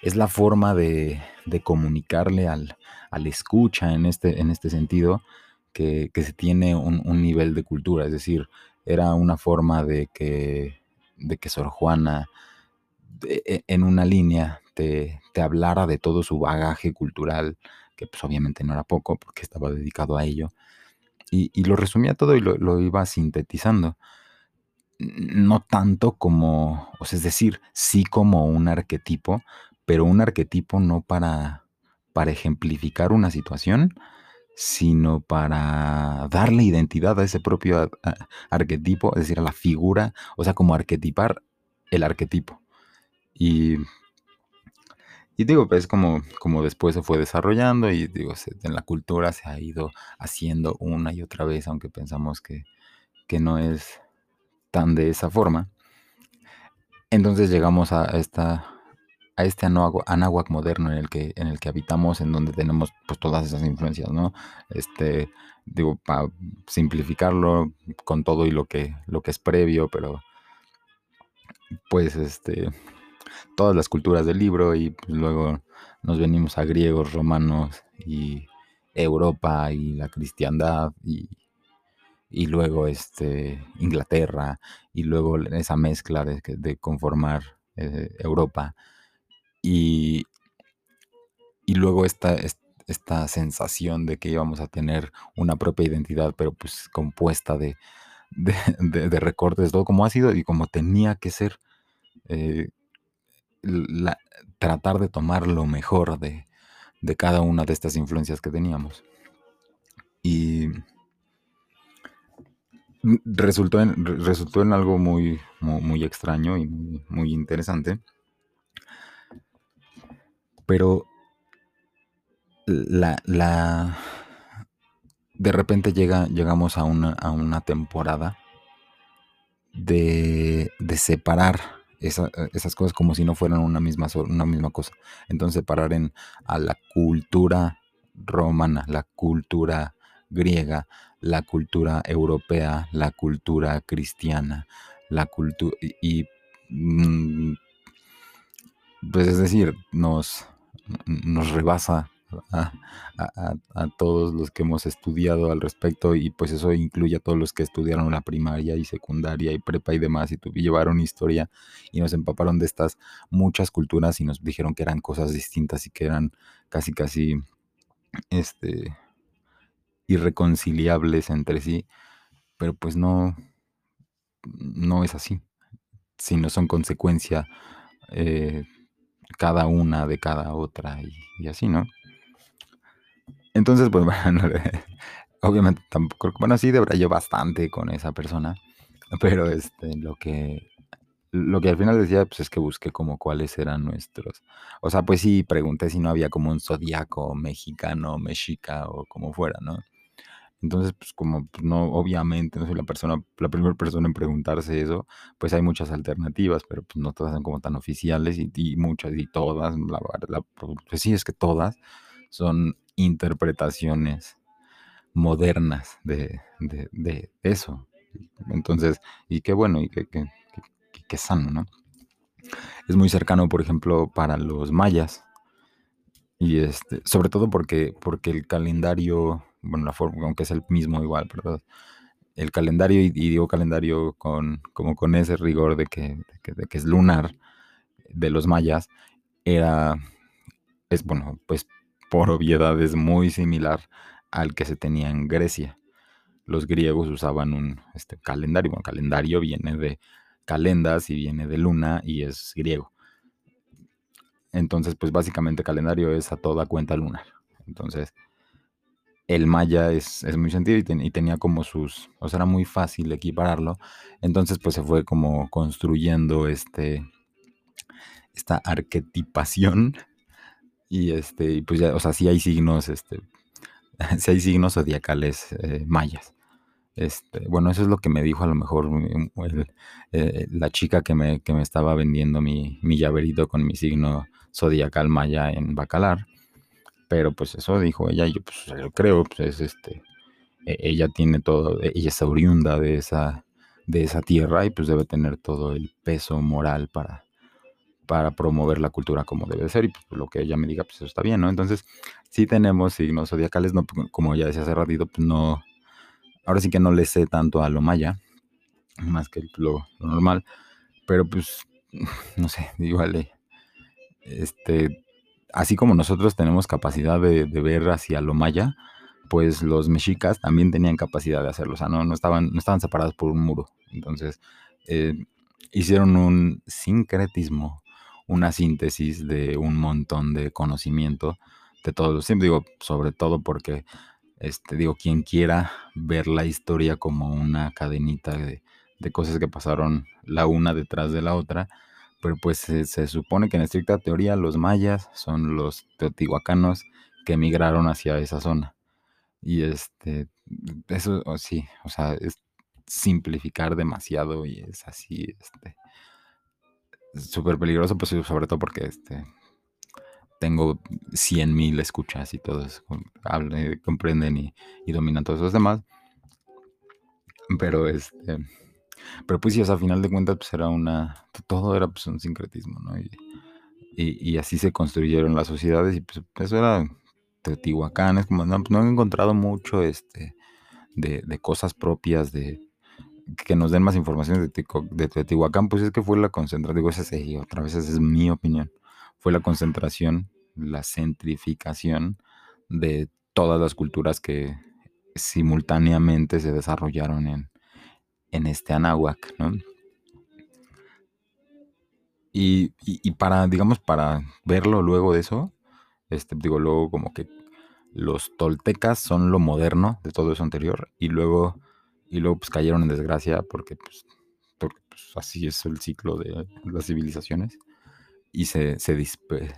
es la forma de, comunicarle al, escucha en este, en este sentido que, se tiene un, nivel de cultura. Es decir, era una forma de que, de que Sor Juana e, en una línea te, hablara de todo su bagaje cultural, que pues obviamente no era poco porque estaba dedicado a ello, y, lo resumía todo y lo, lo, iba sintetizando. No tanto como, o sea, es decir, sí como un arquetipo, pero un arquetipo no para, para ejemplificar una situación, sino para darle identidad a ese propio arquetipo, es decir, a la figura, o sea, como arquetipar el arquetipo. Y, digo, pues como, como después se fue desarrollando y digo, en la cultura se ha ido haciendo una y otra vez, aunque pensamos que, que no es tan de esa forma. Entonces llegamos a esta a este anáhuac moderno en el que, en el que habitamos, en donde tenemos pues todas esas influencias, ¿no? Este, digo, para simplificarlo con todo y lo que, lo que es previo, pero pues este, todas las culturas del libro y pues, luego nos venimos a griegos, romanos y Europa y la cristiandad y, y luego este, Inglaterra y luego esa mezcla de, conformar eh, Europa y, y luego esta, esta sensación de que íbamos a tener una propia identidad, pero pues compuesta de, de, recortes, todo como ha sido y como tenía que ser, eh, tratar de tomar lo mejor de, de cada una de estas influencias que teníamos. Y resultó en, resultó en algo muy, muy, extraño y muy interesante. Pero la, la de repente llega, llegamos a una, a una temporada de, de separar esas cosas como si no fueran una misma, una misma cosa. Entonces separar en, a la cultura romana, la cultura griega, la cultura europea, la cultura cristiana, la cultura y, mm, pues es decir, nos, nos rebasa a, todos los que hemos estudiado al respecto y pues eso incluye a todos los que estudiaron la primaria y secundaria y prepa y demás y, llevaron historia y nos empaparon de estas muchas culturas y nos dijeron que eran cosas distintas y que eran casi casi este irreconciliables entre sí pero pues no no es así. Sino son consecuencia eh, cada una de cada otra y, así, ¿no? Entonces, pues bueno, obviamente tampoco, bueno, sí yo bastante con esa persona, pero este, lo que, lo que al final decía, pues es que busqué como cuáles eran nuestros, o sea, pues sí, pregunté si no había como un zodiaco mexicano, mexica o como fuera, ¿no? Entonces, pues como pues, no, obviamente no soy la persona, la primera persona en preguntarse eso, pues hay muchas alternativas, pero pues no todas son como tan oficiales y, muchas y todas, la, la, pues sí es que todas son interpretaciones modernas de, de, eso. Entonces, y qué bueno, y qué, qué, qué sano, ¿no? Es muy cercano, por ejemplo, para los mayas. Y este, sobre todo porque, porque el calendario bueno, la forma, aunque es el mismo igual, pero el calendario, y, digo calendario con, como con ese rigor de que, de que, es lunar de los mayas, era, es bueno, pues por obviedad es muy similar al que se tenía en Grecia. Los griegos usaban un este, calendario, bueno, calendario viene de calendas y viene de luna y es griego. Entonces, pues básicamente calendario es a toda cuenta lunar. Entonces, el maya es, muy sentido y, tenía como sus, o sea, era muy fácil equipararlo. Entonces, pues se fue como construyendo este, esta arquetipación y este, y pues ya, o sea, sí hay signos, este, sí hay signos zodiacales eh, mayas. Este, bueno, eso es lo que me dijo a lo mejor eh, la chica que me, que me estaba vendiendo mi, mi llaverito con mi signo zodiacal maya en Bacalar. Pero pues eso dijo ella, y yo pues yo creo, pues es este, e, ella tiene todo, e, ella es oriunda de esa, de esa tierra y pues debe tener todo el peso moral para, para promover la cultura como debe ser y pues lo que ella me diga pues eso está bien, ¿no? Entonces sí tenemos signos zodiacales, no, como ya decía hace ratito, pues no, ahora sí que no le sé tanto a lo maya, más que lo, lo normal, pero pues no sé, igual, este, así como nosotros tenemos capacidad de, ver hacia lo maya, pues los mexicas también tenían capacidad de hacerlo, o sea, no, no, estaban, no estaban separados por un muro. Entonces, eh, hicieron un sincretismo, una síntesis de un montón de conocimiento de todos los tiempos, digo, sobre todo porque, este, digo, quien quiera ver la historia como una cadenita de, de cosas que pasaron la una detrás de la otra, pero pues se, supone que en estricta teoría los mayas son los teotihuacanos que emigraron hacia esa zona. Y este, eso sí, o sea, es simplificar demasiado y es así, este, súper peligroso, pues sobre todo porque este, tengo 100.000 escuchas y todos comprenden y, y dominan todos los demás. Pero este Pero pues sí, a final de cuentas, pues era una, todo era pues un sincretismo, ¿no? Y, así se construyeron las sociedades y pues eso era Teotihuacán, es como, no, pues, no he encontrado mucho este, de, de cosas propias de que nos den más información de, de Teotihuacán, pues es que fue la concentración, digo, esa es, otra vez esa es mi opinión, fue la concentración, la centrificación de todas las culturas que simultáneamente se desarrollaron en, en este Anáhuac, ¿no? Y, y, para, digamos, para verlo luego de eso, este, digo, luego como que los toltecas son lo moderno de todo eso anterior y luego, y luego pues cayeron en desgracia porque, pues, porque pues, así es el ciclo de las civilizaciones y se, se,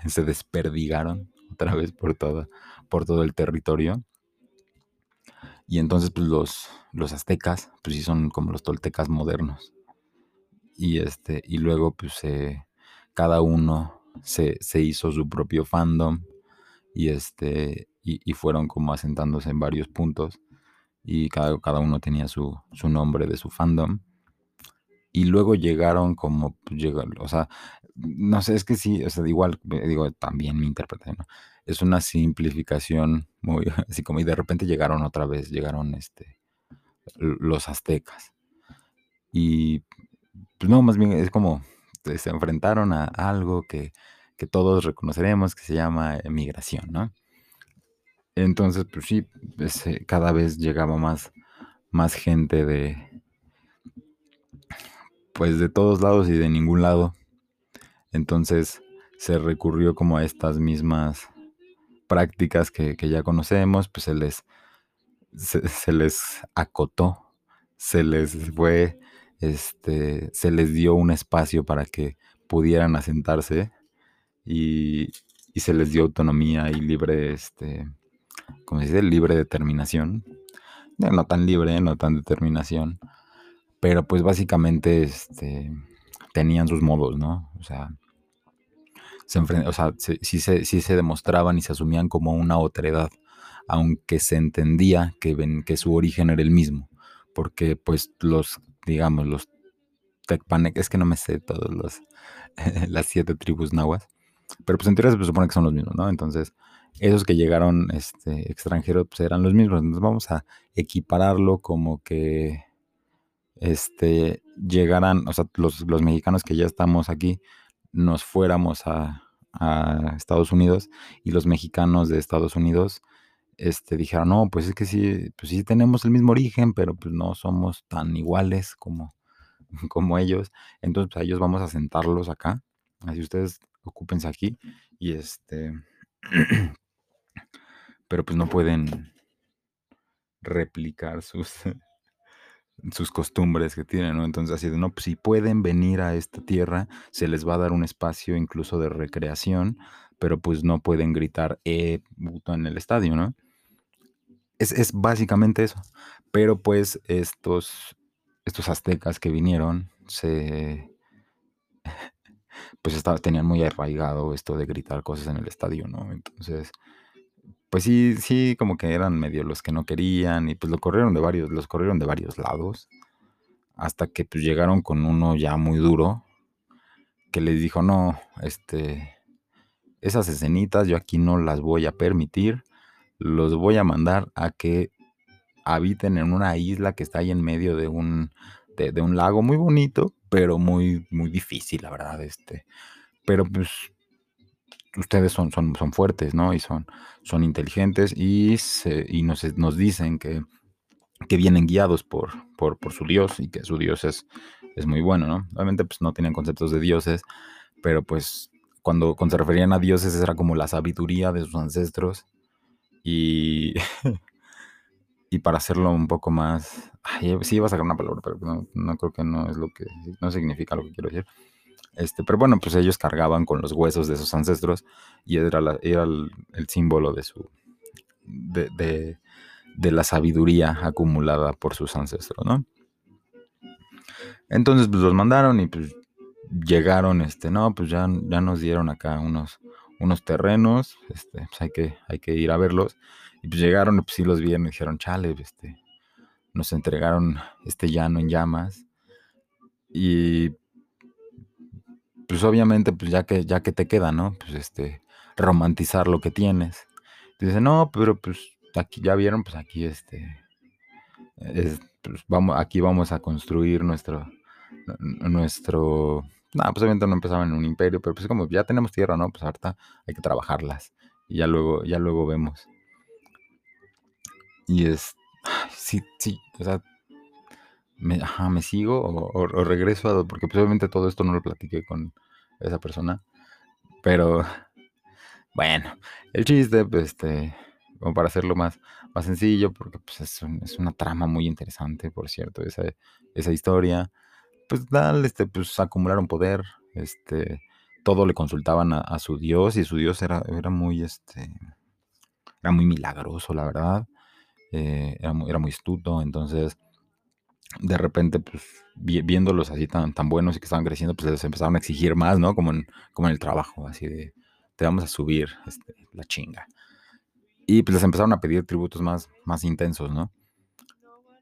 se desperdigaron otra vez por, toda, por todo el territorio. Y entonces pues los, los aztecas pues sí son como los toltecas modernos. Y, este, y luego pues cada uno se, se, hizo su propio fandom y, este, y, fueron como asentándose en varios puntos y cada, cada uno tenía su, su, nombre de su fandom. Y luego llegaron como, pues, o sea, no sé, es que sí, o sea, igual, eh, digo, también mi interpretación, ¿no? Es una simplificación muy, así como, y de repente llegaron otra vez, llegaron este, los aztecas. Y, pues no, más bien es como, se enfrentaron a algo que, que todos reconoceremos que se llama migración, ¿no? Entonces, pues sí, eh, cada vez llegaba más, más gente de, pues de todos lados y de ningún lado. Entonces se recurrió como a estas mismas prácticas que, ya conocemos, pues se les, se, les acotó, se les fue, este, se les dio un espacio para que pudieran asentarse y, se les dio autonomía y libre, este, como se dice, libre determinación. No tan libre, no tan determinación, pero pues básicamente este, tenían sus modos, ¿no? O sea, se o sea, sí, se, se demostraban y se asumían como una otredad, aunque se entendía que, ven, que su origen era el mismo, porque pues los, digamos, los Tecpanec, es que no me sé todos los, las siete tribus nahuas, pero pues en teoría se supone que son los mismos, ¿no? Entonces, esos que llegaron este, extranjeros pues eran los mismos. Entonces vamos a equipararlo como que este, llegaran, o sea, los, los mexicanos que ya estamos aquí, nos fuéramos a, a, Estados Unidos y los mexicanos de Estados Unidos este, dijeron, no, pues es que sí, pues sí tenemos el mismo origen, pero pues no somos tan iguales como, como ellos. Entonces, pues a ellos vamos a sentarlos acá. Así ustedes ocúpense aquí y este pero pues no pueden replicar sus sus costumbres que tienen, ¿no? Entonces así de, no, pues si pueden venir a esta tierra, se les va a dar un espacio incluso de recreación, pero pues no pueden gritar, eh, en el estadio, ¿no? Es, es básicamente eso. Pero pues estos, estos aztecas que vinieron, se, pues estaba, tenían muy arraigado esto de gritar cosas en el estadio, ¿no? Entonces, pues sí, sí, como que eran medio los que no querían y pues lo corrieron de varios, los corrieron de varios lados, hasta que pues llegaron con uno ya muy duro, que les dijo, no, este, esas escenitas yo aquí no las voy a permitir, los voy a mandar a que habiten en una isla que está ahí en medio de un, de, de un lago muy bonito, pero muy, muy difícil, la verdad, este. Pero pues ustedes son, son, son fuertes, ¿no? Y son, son inteligentes y, y nos, nos dicen que, que vienen guiados por, por, por, su Dios y que su Dios es, es muy bueno, ¿no? Obviamente pues no tienen conceptos de dioses, pero pues cuando, cuando se referían a dioses era como la sabiduría de sus ancestros y y para hacerlo un poco más... Sí iba a sacar una palabra, pero no, creo que no es lo que... No significa lo que quiero decir. Este, pero bueno, pues ellos cargaban con los huesos de sus ancestros y era, era el, símbolo de su... De, de, la sabiduría acumulada por sus ancestros, ¿no? Entonces, pues los mandaron y pues llegaron, este, no, pues ya, ya nos dieron acá unos, unos terrenos, este, pues hay que, hay que ir a verlos. Y pues llegaron pues sí los vieron y dijeron, chale, este, nos entregaron este llano en llamas. Y pues obviamente, pues ya que, ya que te queda, ¿no? Pues este, romantizar lo que tienes. Dice, no, pero pues aquí ya vieron, pues aquí este, pues vamos, aquí vamos a construir nuestro, nuestro, no, pues obviamente no empezaba en un imperio, pero pues como ya tenemos tierra, ¿no? Pues ahorita hay que trabajarlas y ya luego, ya luego vemos. Y es, sí, sí, o sea, me, me sigo o, regreso a, porque pues todo esto no lo platiqué con esa persona, pero bueno, el chiste, pues este, como para hacerlo más, más sencillo, porque pues, es, una trama muy interesante, por cierto, esa, esa historia. Pues dale, este, pues acumularon poder, este, todo le consultaban a, su dios y su dios era, era muy, este, era muy milagroso, la verdad, eh, era, era muy astuto, entonces de repente, pues, viéndolos así tan, buenos y que estaban creciendo, pues les empezaron a exigir más, ¿no? Como en, como en el trabajo, así de, te vamos a subir este, la chinga. Y pues les empezaron a pedir tributos más, más intensos, ¿no?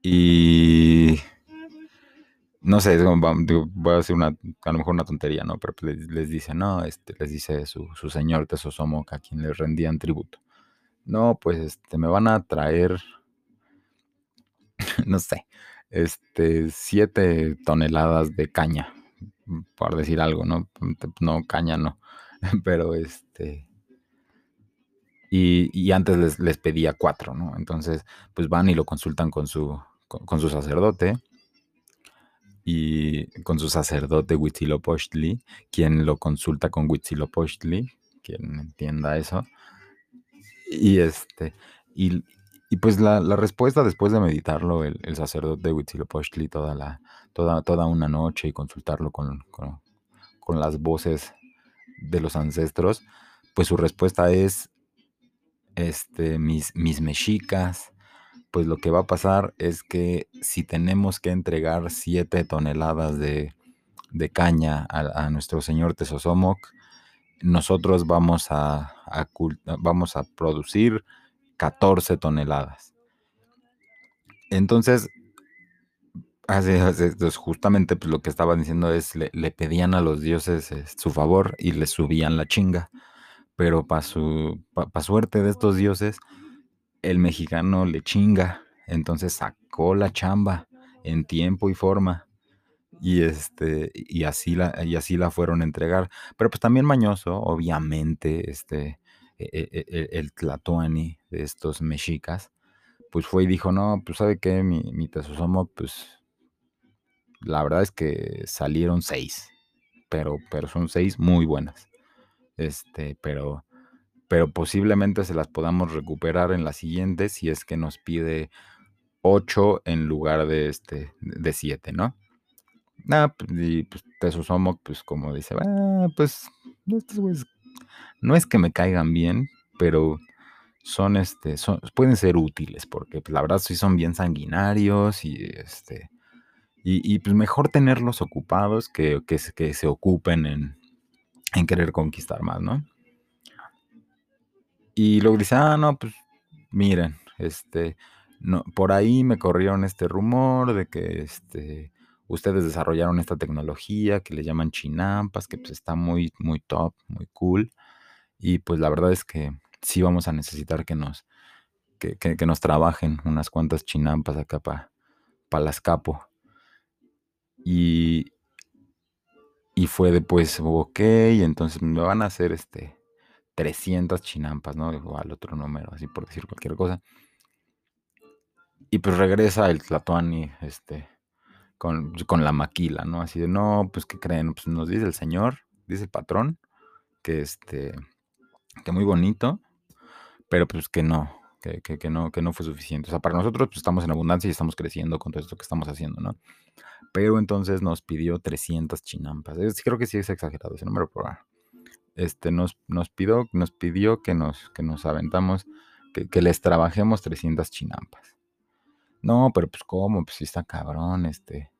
Y no sé, voy a decir una, a lo mejor una tontería, ¿no? Pero pues, les, dice, no, este, les dice su, señor Tesosomoc a quien les rendían tributo. No, pues este, me van a traer, no sé, este, siete toneladas de caña, por decir algo, ¿no? No, caña no, pero este, y, antes les, pedía cuatro, ¿no? Entonces, pues van y lo consultan con su, con, su sacerdote y con su sacerdote Huitzilopochtli, quien lo consulta con Huitzilopochtli, quien entienda eso. Y este, y, pues la, respuesta después de meditarlo, el, sacerdote Huitzilopochtli toda, la, toda, toda una noche y consultarlo con, con, con las voces de los ancestros, pues su respuesta es este, mis, mis mexicas, pues lo que va a pasar es que si tenemos que entregar 7 toneladas de, caña a, nuestro señor Tesosomoc, nosotros vamos a, vamos a producir 14 toneladas. Entonces, justamente pues, lo que estaba diciendo es, le, pedían a los dioses eh, su favor y le subían la chinga pero para su suerte de estos dioses, el mexicano le chinga, entonces sacó la chamba en tiempo y forma. Y este, y así la, y así la fueron a entregar. Pero pues también mañoso, obviamente, este, e, e, e, el Tlatoani de estos mexicas, pues fue y dijo, no, pues sabe que mi, mi tesosomo, pues la verdad es que salieron seis, pero, pero son seis muy buenas. Este, pero, pero posiblemente se las podamos recuperar en la siguiente si es que nos pide 8 en lugar de este de 7, ¿no? Ah, pues, y pues Tesosomoc, pues como dice, ah, pues estos no es que me caigan bien, pero son este, pueden ser útiles, porque pues, la verdad sí son bien sanguinarios y este. Y, pues mejor tenerlos ocupados que, que, que se ocupen en, en querer conquistar más, ¿no? Y luego dice, ah, no, pues miren, este, no, por ahí me corrieron este rumor de que este, ustedes desarrollaron esta tecnología que le llaman chinampas, que pues está muy, muy top, muy cool. Y pues la verdad es que sí vamos a necesitar que nos, que, que, nos trabajen unas cuantas chinampas acá para pa las capo. Y, y fue después, ok, entonces me van a hacer este 300 chinampas, ¿no? O al otro número, así por decir cualquier cosa. Y pues regresa el Tlatoani, este, con, con, la maquila, ¿no? Así de, no, pues, ¿qué creen? Pues nos dice el señor, dice el patrón, que este, que muy bonito, pero pues que no, que, que, que, no, que no fue suficiente. O sea, para nosotros pues estamos en abundancia y estamos creciendo con todo esto que estamos haciendo, ¿no? pero entonces nos pidió 300 chinampas. creo que sí es exagerado ese número, pero este, nos, nos, pidió, nos pidió que nos, que nos aventamos, que, les trabajemos 300 chinampas. No, pero pues cómo, pues sí está cabrón, este.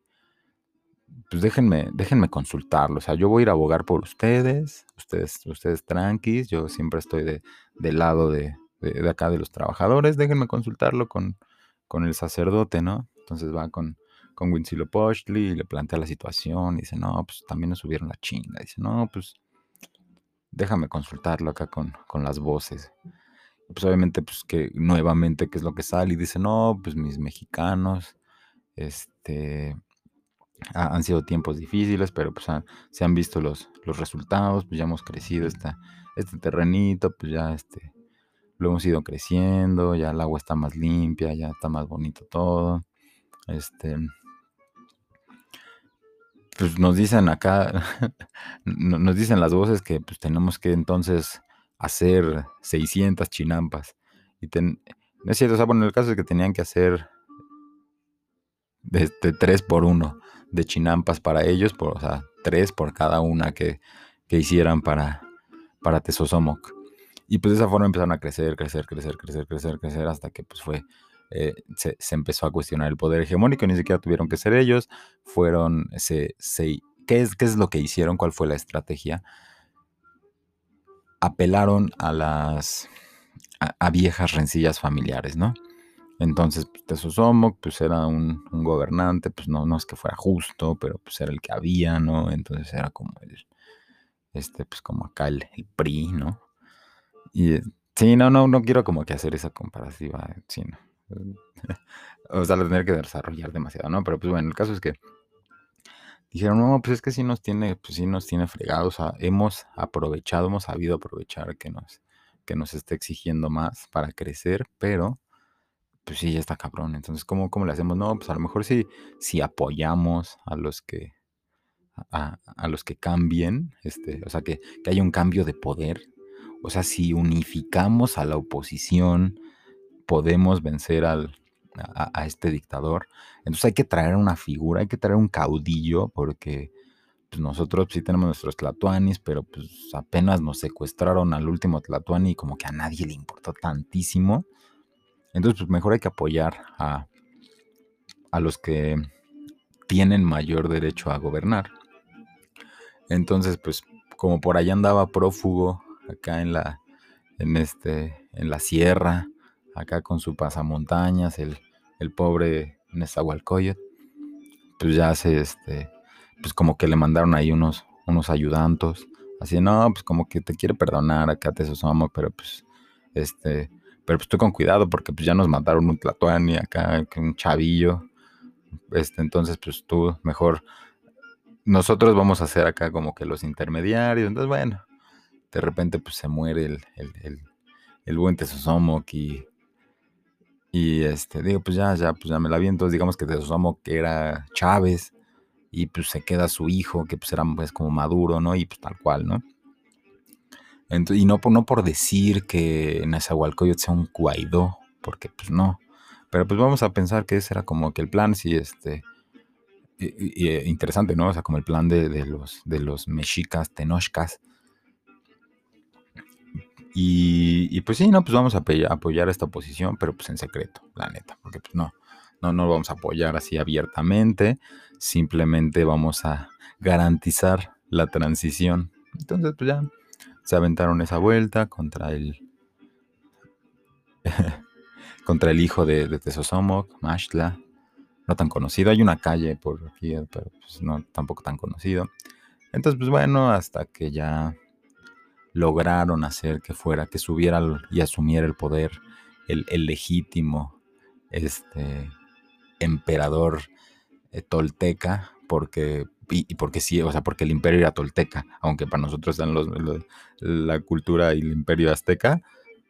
Pues déjenme, déjenme consultarlo. O sea, yo voy a ir a abogar por ustedes, ustedes, ustedes tranquis, yo siempre estoy de, del lado de, de, acá de los trabajadores, déjenme consultarlo con, con el sacerdote, ¿no? Entonces va con, con Huitzilopochtli y le plantea la situación y dice, no, pues también nos subieron la chinga. Dice, no, pues déjame consultarlo acá con, con las voces. Pues obviamente, pues que nuevamente, ¿qué es lo que sale? Y dice, no, pues mis mexicanos, este, han sido tiempos difíciles, pero pues se han visto los, los resultados, pues ya hemos crecido esta, este terrenito, pues ya este, lo hemos ido creciendo, ya el agua está más limpia, ya está más bonito todo. Este, pues nos dicen acá, nos dicen las voces que pues tenemos que entonces hacer 600 chinampas. Y no es cierto, o sea, bueno, el caso es que tenían que hacer de, este 3 por 1 de chinampas para ellos, o sea, 3 por cada una que, que hicieran para, para Tesosomoc. Y pues de esa forma empezaron a crecer, crecer, crecer, crecer, crecer, crecer, hasta que pues fue, eh, se, empezó a cuestionar el poder hegemónico, ni siquiera tuvieron que ser ellos, fueron, se, se, ¿qué, es, ¿qué es lo que hicieron? ¿Cuál fue la estrategia? Apelaron a las, a, viejas rencillas familiares, ¿no? Entonces, pues, Tesosomoc, pues era un, un, gobernante, pues no, no es que fuera justo, pero pues era el que había, ¿no? Entonces era como el, este, pues como acá el, el PRI, ¿no? Y eh, sí, no, no, no quiero como que hacer esa comparativa, sí, no. o sea, lo tener que desarrollar demasiado, ¿no? Pero pues bueno, el caso es que dijeron, no, pues es que sí nos tiene, pues sí nos tiene fregados, o sea, hemos aprovechado, hemos sabido aprovechar que nos, que nos esté exigiendo más para crecer, pero pues sí, ya está cabrón. Entonces, ¿cómo, cómo le hacemos? No, pues a lo mejor sí, si apoyamos a los que, a, a, los que cambien, este, o sea, que, que haya un cambio de poder, o sea, si unificamos a la oposición, podemos vencer al, a, este dictador. Entonces hay que traer una figura, hay que traer un caudillo, porque pues, nosotros sí tenemos nuestros tlatuanis, pero pues apenas nos secuestraron al último tlatuani y como que a nadie le importó tantísimo. Entonces, pues mejor hay que apoyar a, a los que tienen mayor derecho a gobernar. Entonces, pues como por allá andaba prófugo acá en la, en este, en la sierra, acá con su pasamontañas, el, el pobre Nezahualcóyotl, pues ya se, este, pues como que le mandaron ahí unos, unos ayudantos, así, no, pues como que te quiere perdonar, acá te sosamo, pero pues, este, pero pues tú con cuidado, porque pues ya nos mataron un tlatoani acá, un chavillo, este, entonces pues tú mejor, nosotros vamos a ser acá como que los intermediarios, entonces bueno, de repente pues se muere el, el, el, buen Tesosomoc y, y este, digo, pues ya, ya, pues ya me la vi, entonces digamos que Tesosomoc era Chávez y pues se queda su hijo que pues era pues como Maduro, ¿no? Y pues tal cual, ¿no? Y no no por decir que Nezahualcóyotl sea un Guaidó, porque pues no, pero pues vamos a pensar que ese era como que el plan, sí, este, y, interesante, ¿no? O sea, como el plan de, de, los, de los mexicas, tenochcas, y, pues sí, no, pues vamos a apoyar esta oposición, pero pues en secreto, la neta, porque pues no, no, no vamos a apoyar así abiertamente, simplemente vamos a garantizar la transición. Entonces, pues ya se aventaron esa vuelta contra el contra el hijo de, de Tesosomoc, Mashtla, no tan conocido. Hay una calle por aquí, pero pues no tampoco tan conocido. Entonces, pues bueno, hasta que ya lograron hacer que fuera, que subiera y asumiera el poder el, legítimo este, emperador eh, tolteca, porque, y, porque sí, o sea, porque el imperio era tolteca, aunque para nosotros están los, la cultura y el imperio azteca,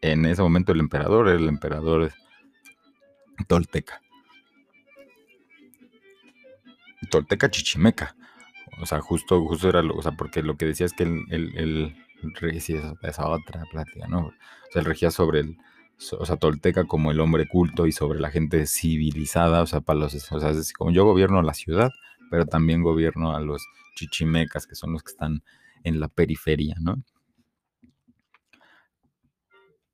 en ese momento el emperador era el emperador tolteca. Tolteca chichimeca. O sea, justo, justo era, lo, o sea, porque lo que decía es que el regía esa otra plática, ¿no? O sea, él regía sobre el, o sea, tolteca como el hombre culto y sobre la gente civilizada, o sea, para los, o sea, como yo gobierno la ciudad, pero también gobierno a los chichimecas, que son los que están en la periferia, ¿no?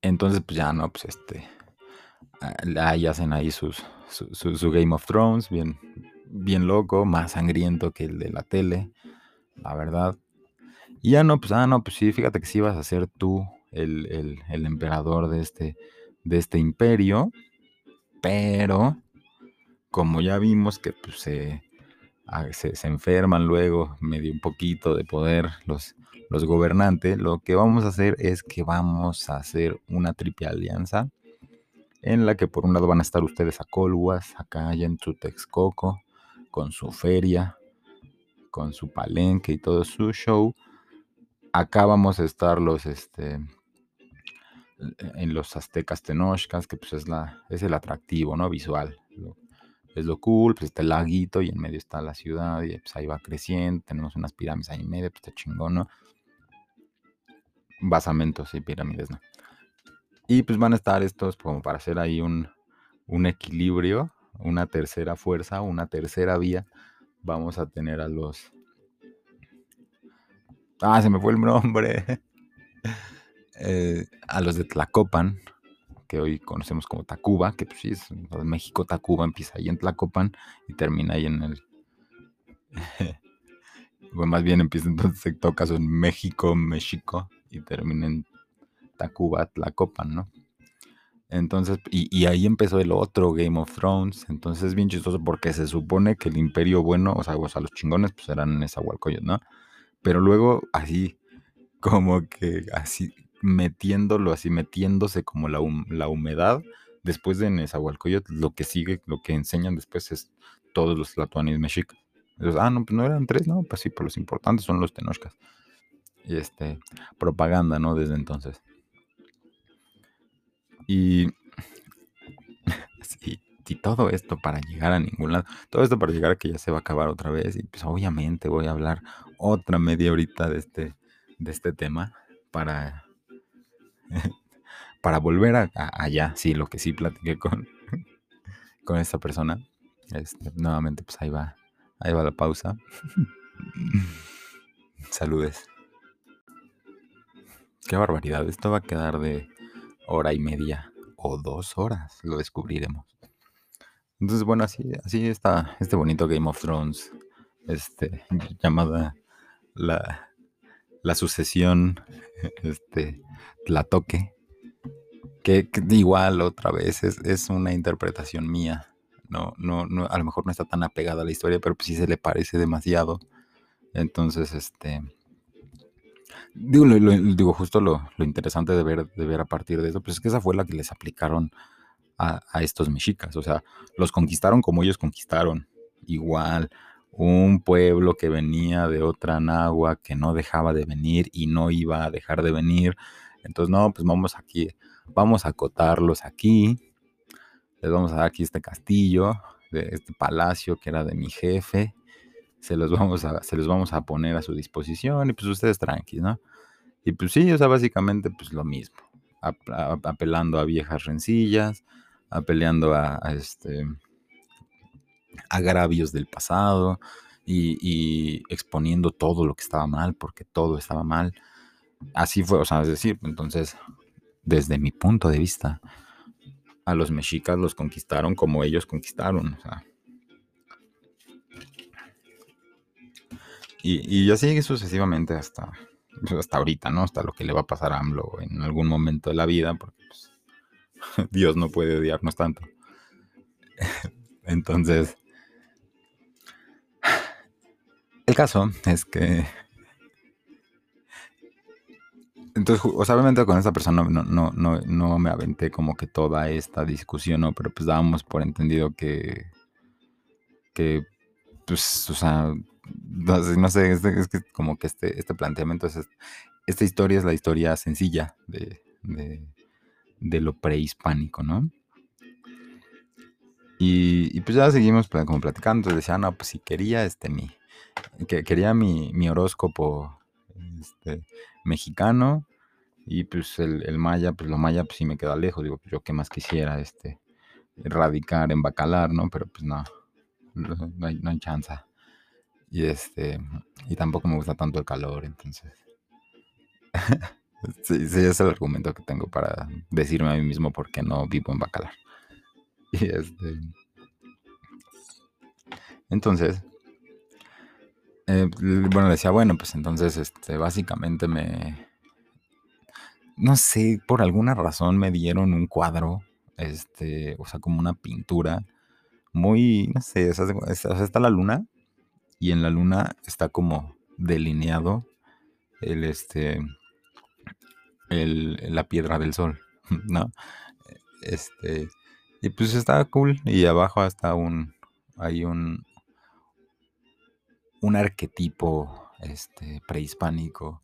Entonces, pues ya, ¿no? Pues este, ahí hacen ahí sus, su, Game of Thrones, bien, bien loco, más sangriento que el de la tele, la verdad. Y ya no, pues, ah, no, pues sí, fíjate que sí vas a ser tú el, emperador de este, de este imperio, pero como ya vimos que pues, se, se, enferman luego medio un poquito de poder los, los gobernantes, lo que vamos a hacer es que vamos a hacer una triple alianza en la que por un lado van a estar ustedes a Colguas, acá allá en Texcoco, con su feria, con su palenque y todo su show. Acá vamos a estar los, este, en los aztecas tenochcas, que pues es, la, es el atractivo, ¿no? Visual. Es lo cool, pues está el laguito y en medio está la ciudad y pues ahí va creciendo, tenemos unas pirámides ahí en medio, pues está chingón, ¿no? Basamentos y pirámides, ¿no? Y pues van a estar estos como para hacer ahí un, un equilibrio, una tercera fuerza, una tercera vía vamos a tener a los... Ah, se me fue el nombre. Eh, a los de Tlacopan, que hoy conocemos como Tacuba, que pues sí es México Tacuba, empieza ahí en Tlacopan y termina ahí en el... bueno, más bien empieza entonces se toca en México, México y termina en Tacuba, Tlacopan, ¿no? Entonces, y, ahí empezó el otro Game of Thrones. Entonces es bien chistoso porque se supone que el imperio bueno, o sea, los chingones, pues eran Nezahualcóyotl, ¿no? Pero luego, así, como que así, metiéndolo, así, metiéndose como la, la humedad. Después de Nezahualcóyotl, lo que sigue, lo que enseñan después es todos los tlatoanis mexicas. Entonces, ah, no, pues no eran tres, ¿no? Pues sí, pero los importantes son los tenochcas. Y este, propaganda, ¿no? Desde entonces. Y, y todo esto para llegar a ningún lado, todo esto para llegar a que ya se va a acabar otra vez. Y pues obviamente voy a hablar otra media horita de este, de este tema para, para volver allá, sí, lo que sí platiqué con, con esta persona. Este, nuevamente, pues ahí va, ahí va la pausa. Saludes. Qué barbaridad, esto va a quedar de hora y media o dos horas, lo descubriremos. Entonces, bueno, así, así está este bonito Game of Thrones, este, llamada la, la sucesión, este, Tlatoque, que, que igual otra vez es, es, una interpretación mía. No, no, no, a lo mejor no está tan apegada a la historia, pero pues sí se le parece demasiado. Entonces, este, Digo, digo justo lo, interesante de ver, de ver a partir de eso, pues es que esa fue la que les aplicaron a, estos mexicas. O sea, los conquistaron como ellos conquistaron. Igual, un pueblo que venía de otra nagua, que no dejaba de venir y no iba a dejar de venir. Entonces, no, pues vamos aquí, vamos a acotarlos aquí. Les vamos a dar aquí este castillo, este palacio que era de mi jefe se los vamos a, se los vamos a poner a su disposición y pues ustedes tranquilos, ¿no? Y pues sí, o sea, básicamente pues lo mismo, apelando a viejas rencillas, apelando a, este agravios del pasado y, exponiendo todo lo que estaba mal, porque todo estaba mal. Así fue, o sea, es decir, entonces, desde mi punto de vista, a los mexicas los conquistaron como ellos conquistaron, Y, y sigue sucesivamente hasta, hasta ahorita, ¿no? Hasta lo que le va a pasar a AMLO en algún momento de la vida, porque pues, Dios no puede odiarnos tanto. Entonces, el caso es que... Entonces, obviamente con esta persona no, no, no, no me aventé como que toda esta discusión, ¿no? Pero pues dábamos por entendido que, que, pues, o sea, no sé, es, que como que este, este planteamiento es, esta historia es la historia sencilla de, de, lo prehispánico, ¿no? Y, pues ya seguimos como platicando, entonces decía, no, pues si quería este mi, que quería mi, mi horóscopo este, mexicano y pues el, maya, pues lo maya pues sí me queda lejos, digo, yo qué más quisiera, este, radicar en Bacalar, ¿no? Pero pues no, no hay, no hay chance. Y este, y tampoco me gusta tanto el calor, entonces. sí, ese es el argumento que tengo para decirme a mí mismo por qué no vivo en Bacalar. Y este. Entonces. Eh, bueno, decía, bueno, pues entonces, este, básicamente me. No sé, por alguna razón me dieron un cuadro, este, o sea, como una pintura muy, no sé, o sea, está la luna y en la luna está como delineado el, este, el, la piedra del sol, ¿no? Este, y pues está cool y abajo hasta un, hay un, un arquetipo este, prehispánico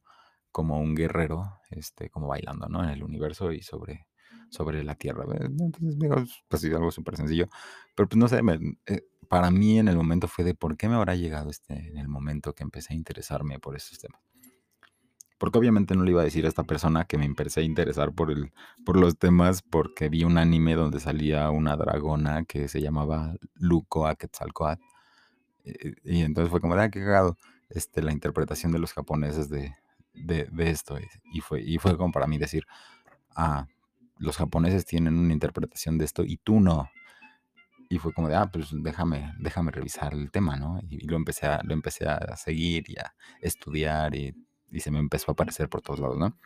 como un guerrero, este, como bailando. En el universo y sobre, sobre la Tierra. Entonces, digo, pues algo súper sencillo. Pero pues no sé, eh, para mí en el momento fue de por qué me habrá llegado este, en el momento que empecé a interesarme por estos temas. Porque obviamente no le iba a decir a esta persona que me empecé a interesar por los temas porque vi un anime donde salía una dragona que se llamaba Luco Quetzalcoatl. Eh, y entonces fue como, ah, qué cagado. Este, la interpretación de los japoneses de, de, esto. Y fue, y fue como para mí decir, ah, los japoneses tienen una interpretación de esto y tú no. Y fue como de, ah, pues déjame, déjame revisar el tema, ¿no? Y, lo, empecé a, lo empecé a seguir y a estudiar y, se me empezó a aparecer por todos lados, ¿no?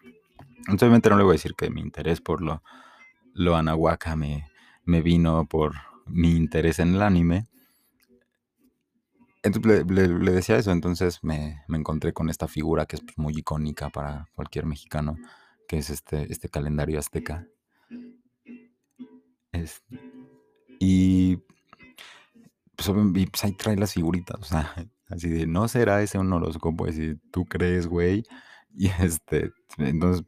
Entonces, obviamente no le voy a decir que mi interés por lo, lo anahuaca me, me vino por mi interés en el anime, entonces le, decía eso, entonces me, encontré con esta figura que es pues, muy icónica para cualquier mexicano, que es este, este calendario azteca. y, pues, pues, ahí trae las figuritas, o sea, así de, no será ese un horóscopo, si tú crees, güey. Y este, entonces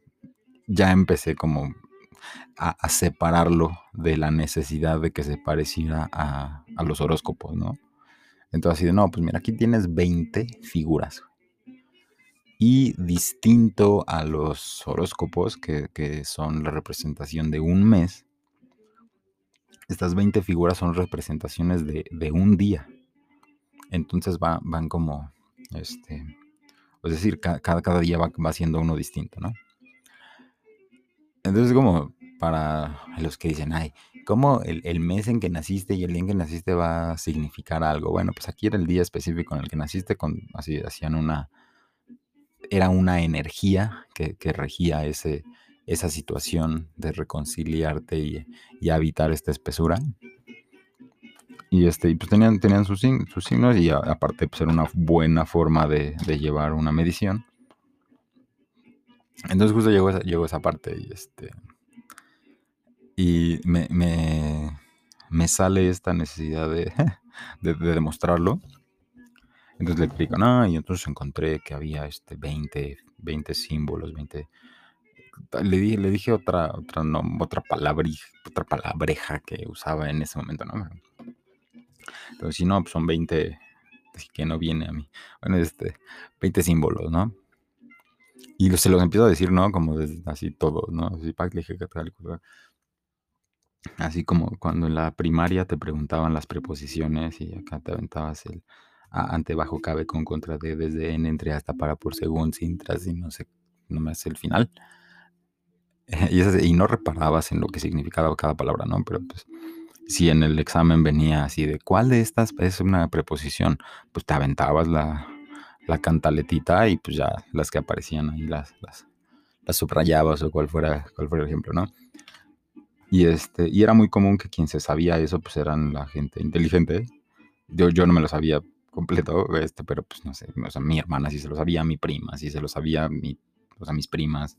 ya empecé como a, separarlo de la necesidad de que se pareciera a, a los horóscopos, ¿no? Entonces así de, no, pues mira, aquí tienes 20 figuras. Y distinto a los horóscopos, que, son la representación de un mes, estas 20 figuras son representaciones de, un día. Entonces van como, este, es decir, cada, cada día va, va siendo uno distinto, ¿no? Entonces como para los que dicen, ay, ¿Cómo el, mes en que naciste y el día en que naciste va a significar algo? Bueno, pues aquí era el día específico en el que naciste, con, así hacían una, era una energía que, regía ese, esa situación de reconciliarte y, habitar esta espesura. Y este, pues tenían, tenían sus, sus signos y aparte pues era una buena forma de, llevar una medición. Entonces justo llegó esa, llegó esa parte y este y me, me, sale esta necesidad de, de, demostrarlo. Entonces le explico, no, y entonces encontré que había este 20, 20 símbolos, 20... Le dije, le dije otra, otra, no, otra, palabra, otra palabreja que usaba en ese momento, ¿no? Entonces, si no, pues son 20, que no viene a mí. Bueno, este, 20 símbolos, ¿no? Y se los empiezo a decir, ¿no? Como así todo, ¿no? Así, le dije, tal, Así como cuando en la primaria te preguntaban las preposiciones y acá te aventabas el ante, bajo, cabe, con, contra, de, desde, en, entre, hasta, para, por, según, sin, tras y no sé, no me hace el final. Y, y, no reparabas en lo que significaba cada palabra, ¿no? Pero pues si en el examen venía así de cuál de estas es una preposición, pues te aventabas la, la cantaletita y pues ya las que aparecían ahí las, las, las subrayabas o cuál fuera, cuál fuera el ejemplo, ¿no? Y, este, y era muy común que quien se sabía eso, pues eran la gente inteligente. Yo, yo no me lo sabía completo, este, pero pues no sé, o sea, mi hermana sí se lo sabía, mi prima sí se lo sabía, mi, mis primas.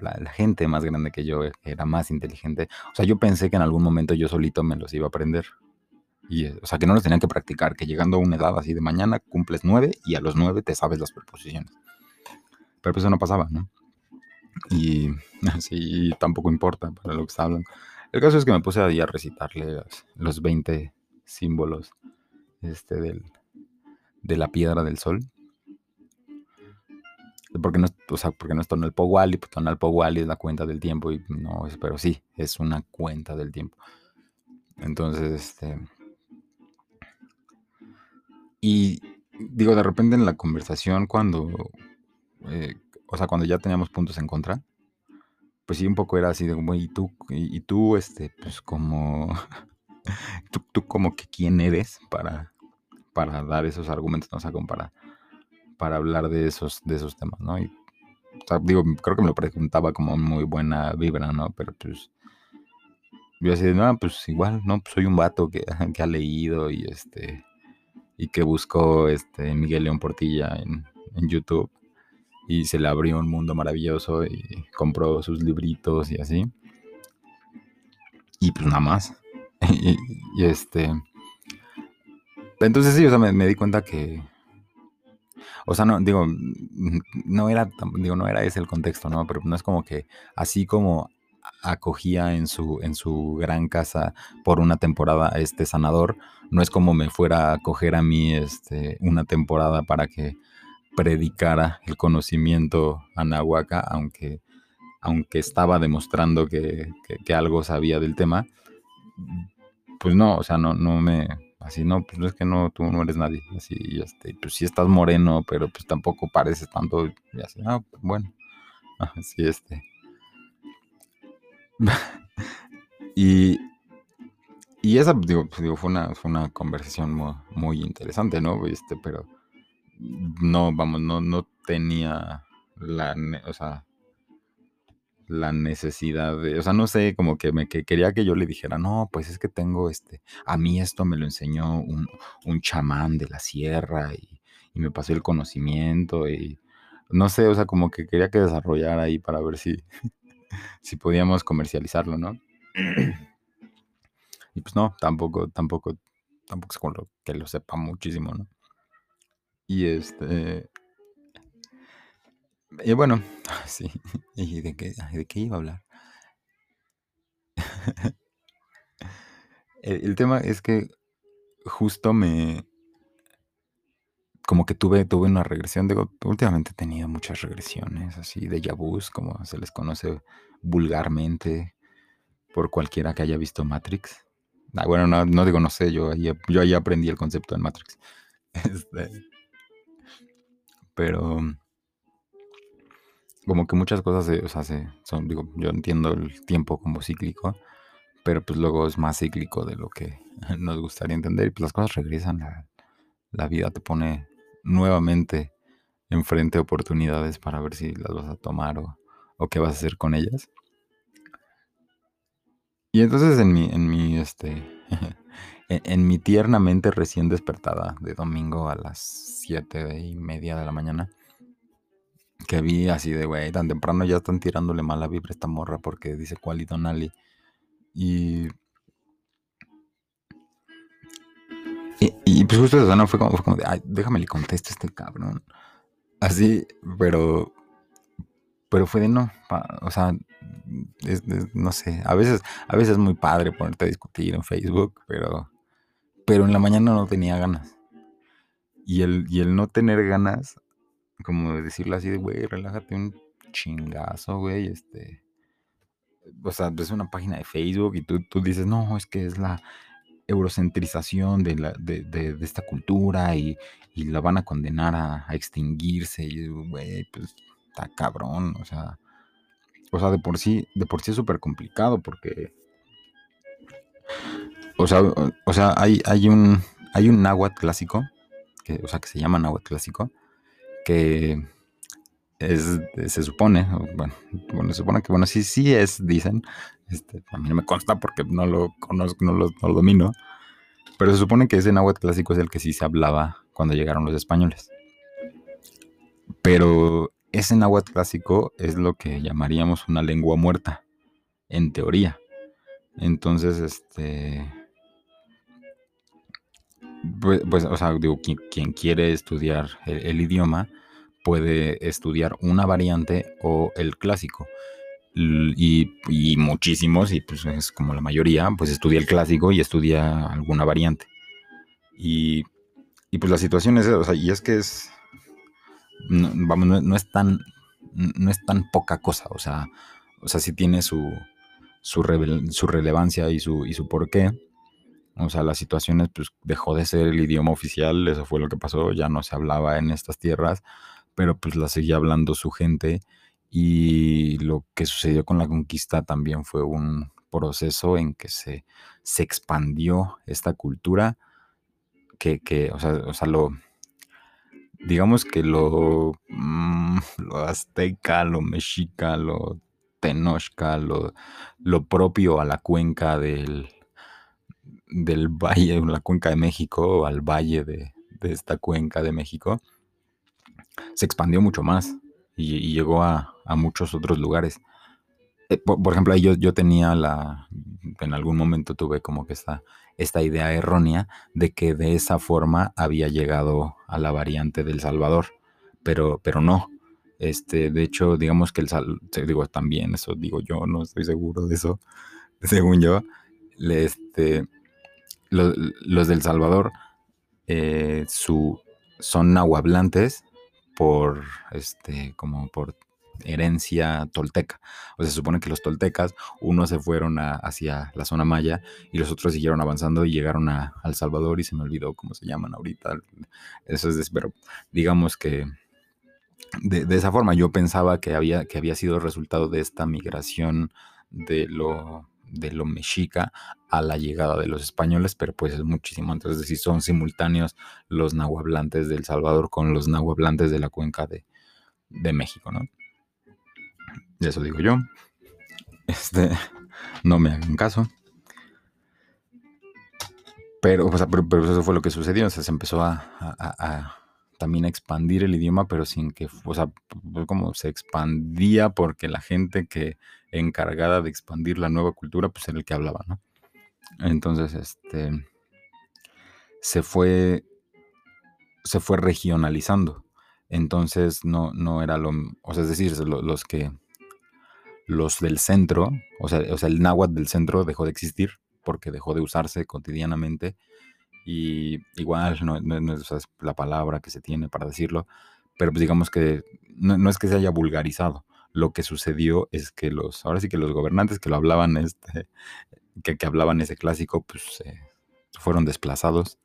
La, gente más grande que yo era más inteligente. O sea, yo pensé que en algún momento yo solito me los iba a aprender. Y, o sea, que no los tenían que practicar, que llegando a una edad así de mañana cumples nueve y a los nueve te sabes las preposiciones. Pero pues eso no pasaba, ¿no? Y así tampoco importa para lo que está hablando. El caso es que me puse a, a recitarle los, 20 símbolos este, del, de la piedra del sol. Porque no, o sea, porque no es Tonal Powali, pues Tonal Powali es la cuenta del tiempo y no pero sí, es una cuenta del tiempo. Entonces, este. Y digo, de repente en la conversación, cuando eh, o sea, cuando ya teníamos puntos en contra, pues sí, un poco era así de como, y tú, y, tú, este, pues como, tú, como que quién eres para, para dar esos argumentos, ¿no? o para, para hablar de esos, de esos temas, ¿no? Y, o sea, digo, creo que me lo preguntaba como muy buena vibra, ¿no? Pero pues, yo así de, no, pues igual, no, pues soy un vato que, que ha leído y este, y que buscó este Miguel León Portilla en YouTube y se le abrió un mundo maravilloso y compró sus libritos y así. Y pues nada más. y, este. Entonces sí, o sea, me, me, di cuenta que. O sea, no, digo, no era, digo, no era ese el contexto, ¿no? Pero no es como que así como acogía en su, en su gran casa por una temporada a este sanador, no es como me fuera a acoger a mí este, una temporada para que predicara el conocimiento anahuaca, aunque, aunque estaba demostrando que, que, algo sabía del tema, pues no, o sea, no, no me, así no, pues es que no, tú no eres nadie, así, este, pues sí estás moreno, pero pues tampoco pareces tanto, y así, ah, bueno, así, este. y, y esa, pues, digo fue, una, fue una conversación muy, muy interesante, ¿no? Este, pero no, vamos, no, no tenía la, o sea, la necesidad de, o sea, no sé, como que me que quería que yo le dijera, no, pues es que tengo este, a mí esto me lo enseñó un, un chamán de la sierra y, y, me pasó el conocimiento y no sé, o sea, como que quería que desarrollara ahí para ver si, si podíamos comercializarlo, ¿no? y pues no, tampoco, tampoco, tampoco es con lo que lo sepa muchísimo, ¿no? Y este. Y bueno, sí. ¿Y de qué, de qué iba a hablar? el, tema es que justo me. Como que tuve, tuve una regresión. Digo, últimamente he tenido muchas regresiones así de yabús, como se les conoce vulgarmente por cualquiera que haya visto Matrix. Ah, bueno, no, no, digo, no sé, yo ahí, yo ahí aprendí el concepto en Matrix. Este, pero como que muchas cosas se, o sea, se, son, digo, yo entiendo el tiempo como cíclico, pero pues luego es más cíclico de lo que nos gustaría entender y pues las cosas regresan, la, vida te pone nuevamente enfrente oportunidades para ver si las vas a tomar o, o qué vas a hacer con ellas. Y entonces en mi, en mi, este, en, en, mi tiernamente recién despertada de domingo a las siete y media de la mañana, que vi así de, güey, tan temprano ya están tirándole mala vibra a esta morra porque dice cuál y Donali. Y, y, y, pues justo eso no fue como, fue como de, ay, déjame le contesto a este cabrón. Así, pero, pero fue de no, o sea, no sé, a veces, a veces es muy padre ponerte a discutir en Facebook, pero, pero en la mañana no tenía ganas. Y el, y el no tener ganas, como de decirle así de, güey, relájate un chingazo, güey, este... O sea, ves una página de Facebook y tú, tú dices, no, es que es la eurocentrización de, la, de, de, de esta cultura y, la van a condenar a, a extinguirse. Y, güey, pues cabrón, o sea... O sea, de por sí, de por sí es súper complicado porque... O sea, o sea hay, hay, un, hay un náhuatl clásico, que, o sea, que se llama náhuatl clásico, que es, se supone, bueno, se supone que, bueno, sí, sí es, dicen, este, a mí no me consta porque no lo conozco, no lo, no lo domino, pero se supone que ese náhuatl clásico es el que sí se hablaba cuando llegaron los españoles. Pero ese náhuatl clásico es lo que llamaríamos una lengua muerta, en teoría. Entonces, este. Pues, pues o sea, digo, quien, quiere estudiar el, el, idioma puede estudiar una variante o el clásico. Y, y, muchísimos, y pues es como la mayoría, pues estudia el clásico y estudia alguna variante. Y, y pues la situación es, o sea, y es que es, no, vamos, no, es tan, no es tan poca cosa, o sea, o sea, sí tiene su, su relevancia y su, y su porqué. O sea, las situaciones, pues dejó de ser el idioma oficial, eso fue lo que pasó, ya no se hablaba en estas tierras, pero pues la seguía hablando su gente y lo que sucedió con la conquista también fue un proceso en que se, se expandió esta cultura, que, que o, sea, o sea, lo, digamos que lo, mmm, lo azteca, lo mexica, lo Tenochca, lo, lo propio a la cuenca del, del valle, la cuenca de México, o al valle de, esta cuenca de México, se expandió mucho más y, llegó a, muchos otros lugares. Eh, por, ejemplo, yo, yo tenía la, en algún momento tuve como que esta, esta idea errónea de que de esa forma había llegado a la variante del Salvador, pero, pero no. Este, de hecho, digamos que el digo también, eso digo yo, no estoy seguro de eso, según yo, este, los del Salvador eh, su, son nahuablantes por, este, como por herencia tolteca. O sea, se supone que los toltecas, unos se fueron hacia la zona maya y los otros siguieron avanzando y llegaron a, El Salvador y se me olvidó cómo se llaman ahorita. Eso es, pero digamos que de, esa forma yo pensaba que había, que había sido resultado de esta migración de lo, de lo mexica a la llegada de los españoles, pero pues es muchísimo antes, es decir, son simultáneos los nahuablantes del Salvador con los nahuablantes de la cuenca de, de México, ¿no? Eso digo yo. Este, no me hagan caso. Pero, pero, eso fue lo que sucedió, o sea, se empezó a, también a expandir el idioma, pero sin que, o sea, como se expandía porque la gente que encargada de expandir la nueva cultura, pues era el que hablaba, ¿no? Entonces, este, se fue, se fue regionalizando. Entonces, no, no era lo, o sea, es decir, los que, los del centro, o sea, o sea, el náhuatl del centro dejó de existir porque dejó de usarse cotidianamente y igual no, es la palabra que se tiene para decirlo, pero pues digamos que no, es que se haya vulgarizado. Lo que sucedió es que los, ahora sí que los gobernantes que lo hablaban, este, que, que hablaban ese clásico, pues fueron desplazados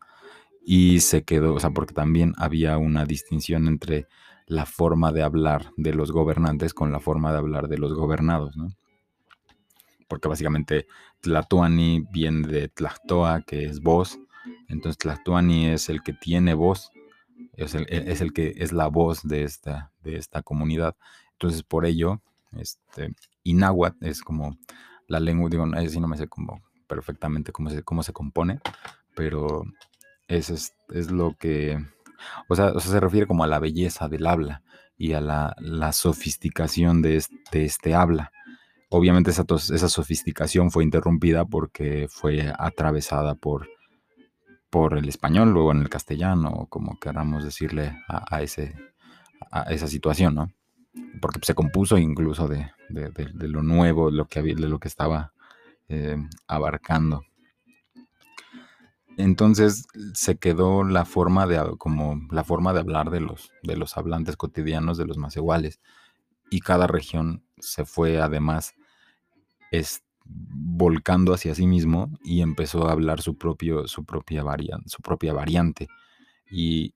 y se quedó, o sea, porque también había una distinción entre la forma de hablar de los gobernantes con la forma de hablar de los gobernados, ¿no? Porque básicamente Tlatuani viene de Tlactoa, que es voz, entonces Tlatuani es el que tiene voz, es el, que es la voz de esta, de esta comunidad. Entonces por ello, este, es como la lengua, digo, así no me sé perfectamente cómo se, cómo se compone, pero es, es, es lo que, o sea, se refiere como a la belleza del habla y a la, la sofisticación de este, habla. Obviamente esa, sofisticación fue interrumpida porque fue atravesada por por el español, luego en el castellano, como queramos decirle a, esa situación, ¿no? Porque se compuso incluso de, lo nuevo, de lo que estaba eh, abarcando. Entonces se quedó la forma de como la forma de hablar de los, de los hablantes cotidianos de los más iguales. Y cada región se fue además este, volcando hacia sí mismo y empezó a hablar su, propio, su, propia, variante, su propia variante. Y,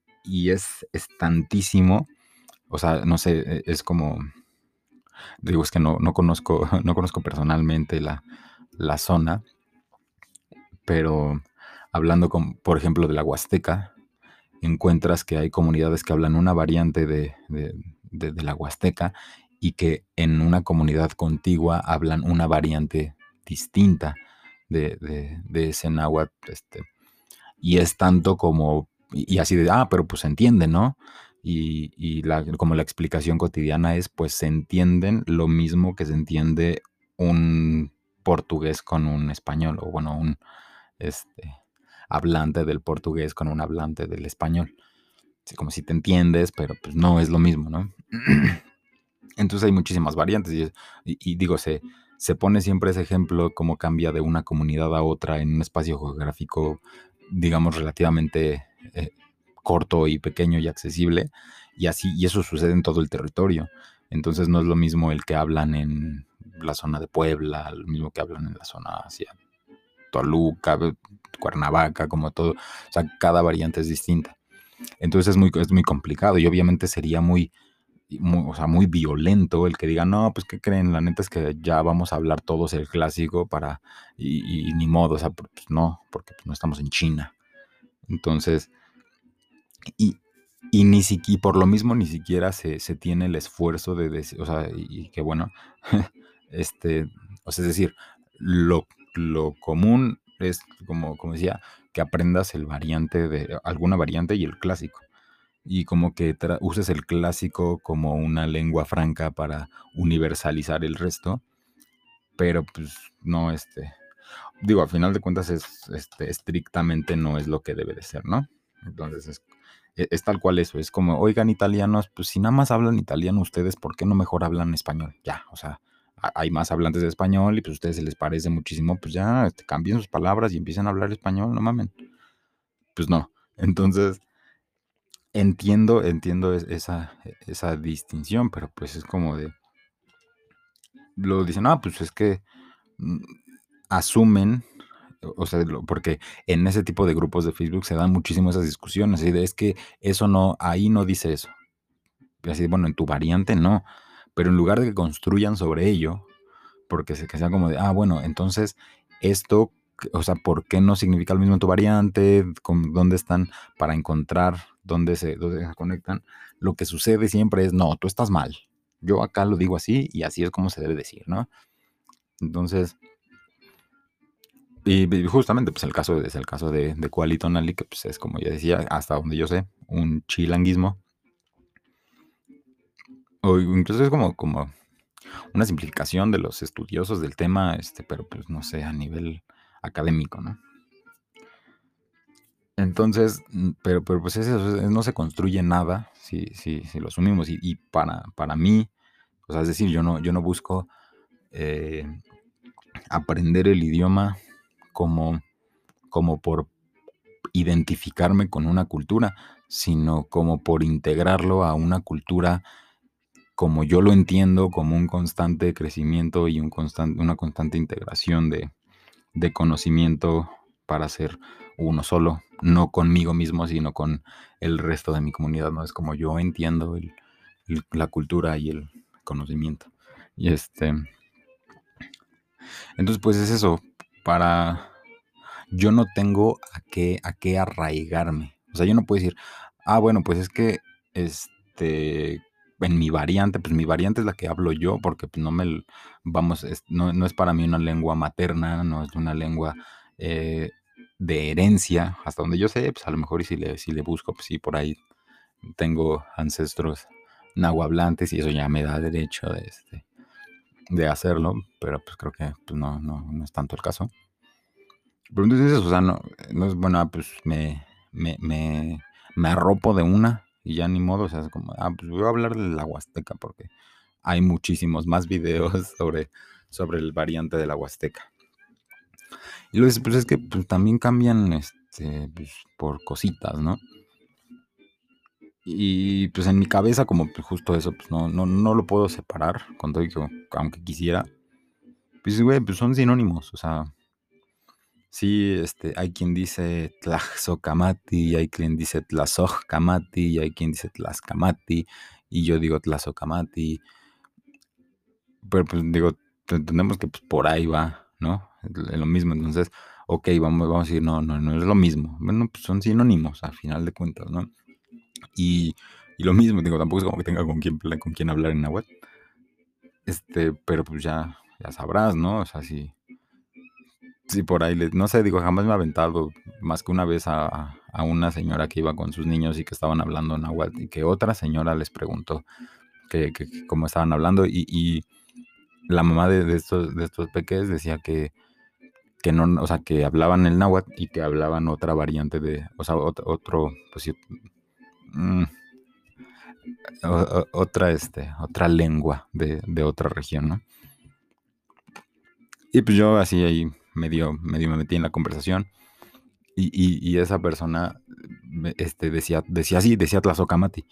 es, es, tantísimo, o sea, no sé, e, es como, digo, es que no, no, conozco, no conozco personalmente la, la zona, pero hablando, con, por ejemplo, de la Huasteca, encuentras que hay comunidades que hablan una variante de, la Huasteca y que en una comunidad contigua hablan una variante distinta de, ese náhuatl. Este, y es tanto como, y, así de, ah, pero pues se entiende, ¿no? Y, la, como la explicación cotidiana es, pues se entienden lo mismo que se entiende un portugués con un español, o bueno, un este, hablante del portugués con un hablante del español. Como si te entiendes, pero pues no es lo mismo, ¿no? Entonces hay muchísimas variantes y, digo, se, se pone siempre ese ejemplo, cómo cambia de una comunidad a otra en un espacio geográfico, digamos, relativamente eh, corto y pequeño y accesible, y así, y eso sucede en todo el territorio. Entonces no es lo mismo el que hablan en la zona de Puebla, lo mismo que hablan en la zona hacia Toluca, Cuernavaca, como todo. O sea, cada variante es distinta. Entonces es muy, es muy complicado y obviamente sería muy o sea, muy violento el que diga, no, pues ¿qué creen? La neta es que ya vamos a hablar todos el clásico para, y, ni modo, o sea, pues no, porque pues, no estamos en China. Entonces, y, y ni siquiera, por lo mismo ni siquiera se, tiene el esfuerzo de decir, o sea, y, que bueno, este, o sea, es decir, lo, lo común es, como, como decía, que aprendas el variante de alguna variante y el clásico. Y como que uses el clásico como una lengua franca para universalizar el resto. Pero pues no, este, digo, a final de cuentas es, este, estrictamente no es lo que debe de ser, ¿no? Entonces es, e, es, tal cual eso, es como, oigan italianos, pues si nada más hablan italiano ustedes, ¿por qué no mejor hablan español? Ya, o sea, hay más hablantes de español y pues a ustedes se les parece muchísimo, pues ya este, cambien sus palabras y empiecen a hablar español, no mamen. Pues no. Entonces, entiendo, entiendo esa, esa distinción, pero pues es como de, lo dicen, ah, pues es que mm, asumen, o sea, porque en ese tipo de grupos de Facebook se dan muchísimo esas discusiones, y de, es que eso no, ahí no dice eso. Y así, bueno, en tu variante no, pero en lugar de que construyan sobre ello, porque se que sea como de, ah, bueno, entonces esto, o sea, ¿por qué no significa lo mismo tu variante? ¿Dónde están para encontrar dónde se, dónde se conectan? Lo que sucede siempre es, no, tú estás mal. Yo acá lo digo así y así es como se debe decir, ¿no? Entonces, y justamente, pues el caso es el caso de, de Qualitonali, que pues es como ya decía, hasta donde yo sé, un chilanguismo o incluso es como, como una simplificación de los estudiosos del tema, este, pero pues no sé, a nivel académico, ¿no? Entonces, mm, pero, pero pues eso, no se construye nada si, si, si lo asumimos. Y, para, para mí, o sea, es decir, yo no, yo no busco eh, aprender el idioma como, como por identificarme con una cultura, sino como por integrarlo a una cultura como yo lo entiendo, como un constante crecimiento y un constante, una constante integración de, conocimiento para ser uno solo, no conmigo mismo, sino con el resto de mi comunidad, ¿no? Es como yo entiendo la cultura y el conocimiento. Y este... Entonces, pues es eso, para... Yo no tengo a qué, a qué arraigarme. O sea, yo no puedo decir, ah, bueno, pues es que, este, en mi variante, pues mi variante es la que hablo yo, porque pues, no me, vamos, no, es para mí una lengua materna, no es una lengua eh, de herencia, hasta donde yo sé, pues a lo mejor y si le, si le busco, pues sí, por ahí tengo ancestros nahuablantes y eso ya me da derecho de, este, de hacerlo, pero pues creo que pues, no, no, no es tanto el caso. Pero entonces, o sea, no, no es bueno, ah, pues me, me, me, me arropo de una y ya ni modo, o sea, es como, ah, pues voy a hablar de la Huasteca porque hay muchísimos más videos sobre, sobre el variante de la Huasteca. Y luego pues es que pues, también cambian este, pues, por cositas, ¿no? Y pues en mi cabeza, como pues, justo eso, pues no, no, no lo puedo separar, con todo que, aunque quisiera. Pues, güey, pues son sinónimos, o sea, Sí, este, hay quien dice Tlaxocamati, y hay quien dice Tlazocamati, y hay quien dice Tlaxcamati, y yo digo Tlazocamati. Pero pues digo, entendemos que pues, por ahí va, ¿no? Es lo mismo. Entonces, ok, vamos, vamos a decir, no, no, no es lo mismo. Bueno, pues son sinónimos, a final de cuentas, ¿no? Y, y lo mismo, digo, tampoco es como que tenga con quién, con quién hablar en Nahuatl. Este, pero pues ya, ya sabrás, ¿no? O sea, si Sí, por ahí, no sé, digo, jamás me he aventado más que una vez a, una señora que iba con sus niños y que estaban hablando náhuatl y que otra señora les preguntó que, cómo estaban hablando y, la mamá de, estos, de estos peques decía que, que no, o sea, que hablaban el náhuatl y que hablaban otra variante de, o sea, otro, pues sí, mm, otra, este, otra lengua de, de otra región, ¿no? Y pues yo así ahí medio, medio me metí en la conversación. Y, esa persona este, decía, decía así, decía Tlazocamati.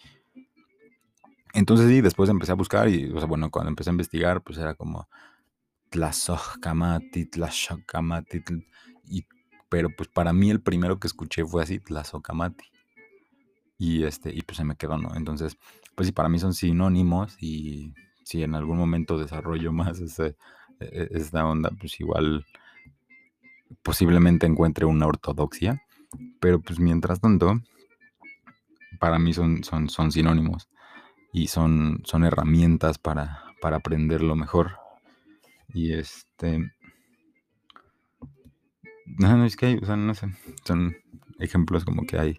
Entonces sí, después empecé a buscar y, o sea, bueno, cuando empecé a investigar, pues era como Tlazocamati, Tlazocamati, y, pero pues para mí el primero que escuché fue así, Tlazocamati. Y este, y pues se me quedó, ¿no? Entonces, pues sí, para mí son sinónimos y si en algún momento desarrollo más ese, e, e, esta onda, pues igual posiblemente encuentre una ortodoxia, pero pues mientras tanto, para mí son, son, son sinónimos y son, son herramientas para, para aprenderlo mejor. Y este... No, no, es que hay, o sea, no sé, son ejemplos como que hay,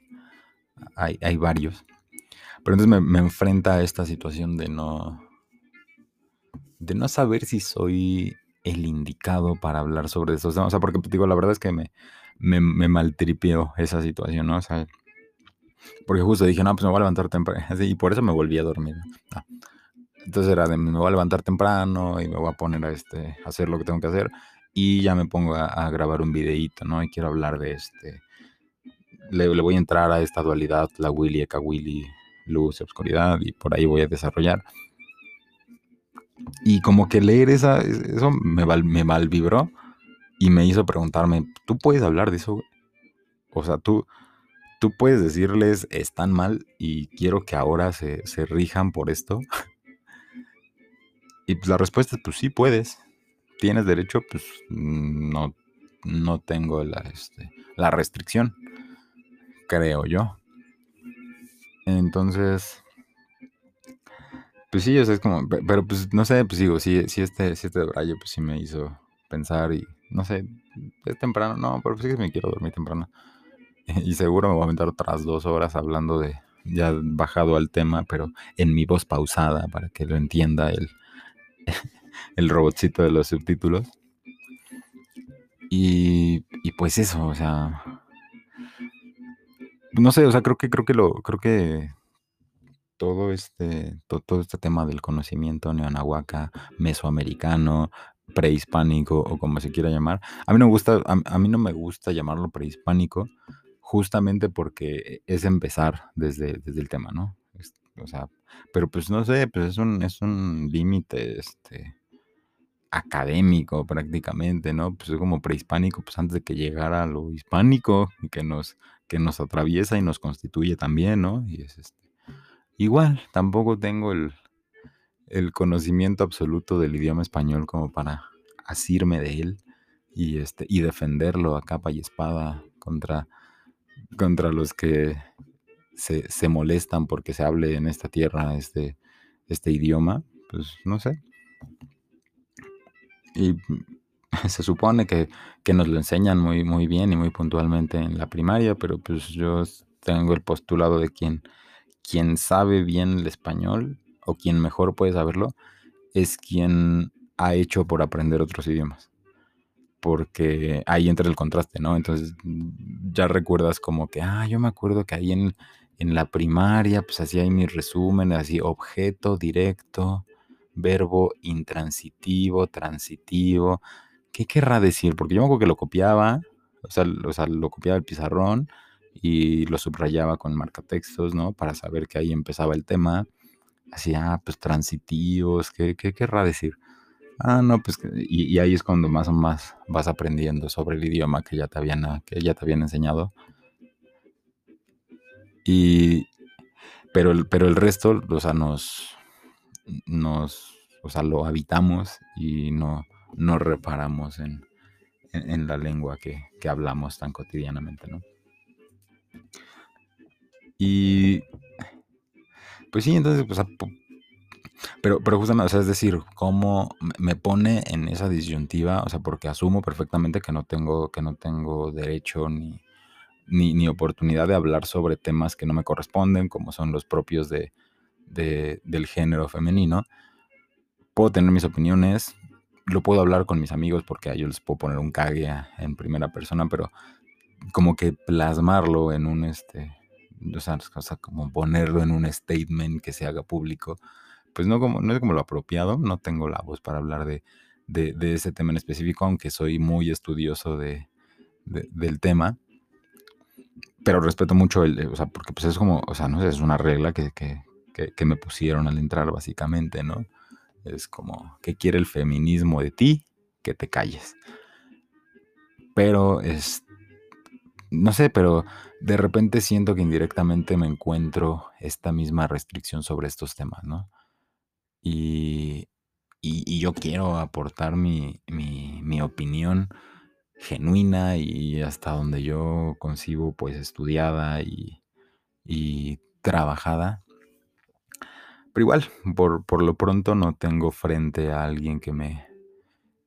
hay, hay varios. Pero entonces me, me enfrenta a esta situación de no, de no saber si soy el indicado para hablar sobre esos temas. O sea, porque digo, la verdad es que me, me, me maltripió esa situación, ¿no? O sea, porque justo dije, no, pues me voy a levantar temprano. Y por eso me volví a dormir. Ah. Entonces era de, me voy a levantar temprano y me voy a poner a, este, hacer lo que tengo que hacer. Y ya me pongo a, a grabar un videíto, ¿no? Y quiero hablar de este... Le, le, voy a entrar a esta dualidad, la Willy, Eka Willy, luz y oscuridad, y por ahí voy a desarrollar. Y como que leer esa, eso me, me malvibró y me hizo preguntarme, ¿tú puedes hablar de eso? O sea, tú, tú puedes decirles, están mal y quiero que ahora se, se rijan por esto. y pues la respuesta es, pues sí puedes. Tienes derecho, pues no, no tengo la, este, la restricción, creo yo. Entonces, pues sí, o sea, es como, pero pues no sé, pues digo, sí, sí este, sí este rayo pues sí me hizo pensar y no sé, es temprano, no, pero pues sí que me quiero dormir temprano. Y seguro me voy a aventar otras dos horas hablando de, ya bajado al tema, pero en mi voz pausada para que lo entienda el, el robotcito de los subtítulos. Y, y pues eso, o sea, no sé, o sea, creo que, creo que lo, creo que todo este, todo, todo este tema del conocimiento neonahuaca, mesoamericano, prehispánico o como se quiera llamar, a mí no gusta, a, a mí no me gusta llamarlo prehispánico, justamente porque es empezar desde, desde el tema, ¿no? O sea, pero pues no sé, pues es un, es un límite, este, académico prácticamente, ¿no? Pues es como prehispánico, pues antes de que llegara lo hispánico, que nos, que nos atraviesa y nos constituye también, ¿no? Y es este, igual, tampoco tengo el, el conocimiento absoluto del idioma español como para asirme de él y, este, y defenderlo a capa y espada contra, contra los que se, se molestan porque se hable en esta tierra este, este idioma, pues no sé. Y se supone que, que, nos lo enseñan muy, muy bien y muy puntualmente en la primaria, pero pues yo tengo el postulado de quien, quien sabe bien el español o quien mejor puede saberlo es quien ha hecho por aprender otros idiomas. Porque ahí entra el contraste, ¿no? Entonces ya recuerdas como que, ah, yo me acuerdo que ahí en, en la primaria, pues así hay mi resumen, así objeto directo, verbo intransitivo, transitivo. ¿Qué querrá decir? Porque yo me acuerdo que lo copiaba, o sea, o sea, lo copiaba el pizarrón y lo subrayaba con marcatextos, ¿no? Para saber que ahí empezaba el tema. Así, ah, pues transitivos, ¿qué, qué querrá decir? Ah, no, pues, y, ahí es cuando más o más vas aprendiendo sobre el idioma que ya te habían, que ya te habían enseñado. Y, pero, pero el resto, o sea, nos, nos, o sea, lo habitamos y no, no reparamos en, en, en la lengua que, que, hablamos tan cotidianamente, ¿no? Y, pues sí, entonces, pero, pero justamente, o sea, es decir, cómo me pone en esa disyuntiva, o sea, porque asumo perfectamente que no tengo, que no tengo derecho ni, ni, ni oportunidad de hablar sobre temas que no me corresponden, como son los propios de, de, del género femenino. Puedo tener mis opiniones, lo puedo hablar con mis amigos porque ellos les puedo poner un cague en primera persona, pero como que plasmarlo en un, este, o sea, como ponerlo en un statement que se haga público, pues no, como, no es como lo apropiado, no tengo la voz para hablar de, de, ese tema en específico, aunque soy muy estudioso de, de, del tema, pero respeto mucho el, o sea, porque pues es como, o sea, no sé, es una regla que, que, que, que me pusieron al entrar básicamente, ¿no? Es como, ¿qué quiere el feminismo de ti? Que te calles. Pero es, no sé, pero de repente siento que indirectamente me encuentro esta misma restricción sobre estos temas, ¿no? Y, y, yo quiero aportar mi, mi, mi, opinión genuina y hasta donde yo concibo, pues estudiada y, y trabajada. Pero igual, por, por, lo pronto no tengo frente a alguien que me,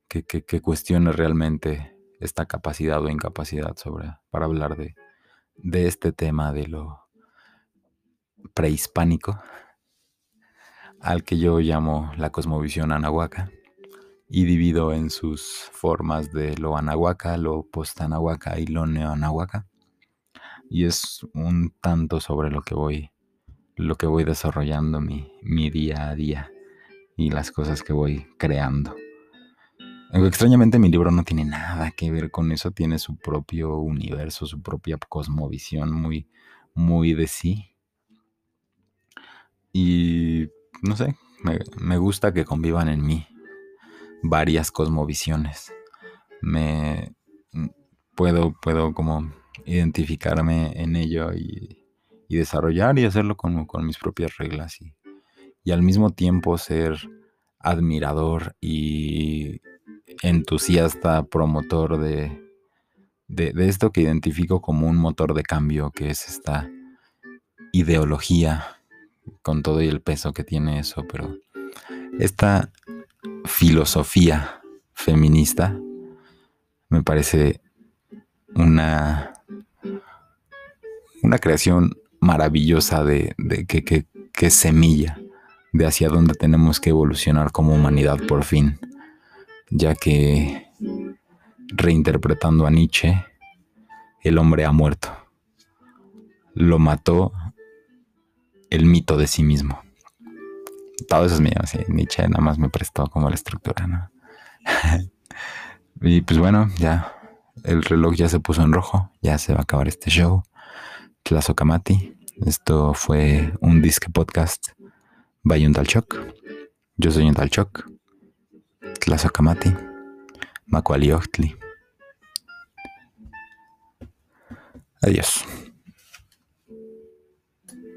que, que, cuestione realmente esta capacidad o incapacidad sobre, para hablar de, de este tema de lo prehispánico, al que yo llamo la cosmovisión anahuaca, y divido en sus formas de lo anahuaca, lo post-anahuaca y lo neo-anahuaca. Y es un tanto sobre lo que voy, lo que voy desarrollando mi, mi día a día y las cosas que voy creando. Extrañamente mi libro no tiene nada que ver con eso, tiene su propio universo, su propia cosmovisión muy, muy de sí. Y no sé, me, gusta que convivan en mí varias cosmovisiones. Me puedo, puedo como identificarme en ello y, desarrollar y hacerlo con, con mis propias reglas y, y al mismo tiempo ser admirador y entusiasta, promotor de, de, esto que identifico como un motor de cambio, que es esta ideología, con todo y el peso que tiene eso, pero esta filosofía feminista me parece una, una creación maravillosa de, de que, que, que semilla de hacia dónde tenemos que evolucionar como humanidad por fin ya que, reinterpretando a Nietzsche, el hombre ha muerto. Lo mató el mito de sí mismo. Todo eso es mío. Nietzsche nada más me prestó como la estructura, ¿no? y pues bueno, ya el reloj ya se puso en rojo, ya se va a acabar este show. Tlazocamati. Esto fue un disque podcast by un Talchoc. Yo soy un Talchoc. Tlazokamati, Macualiochtli. Adiós.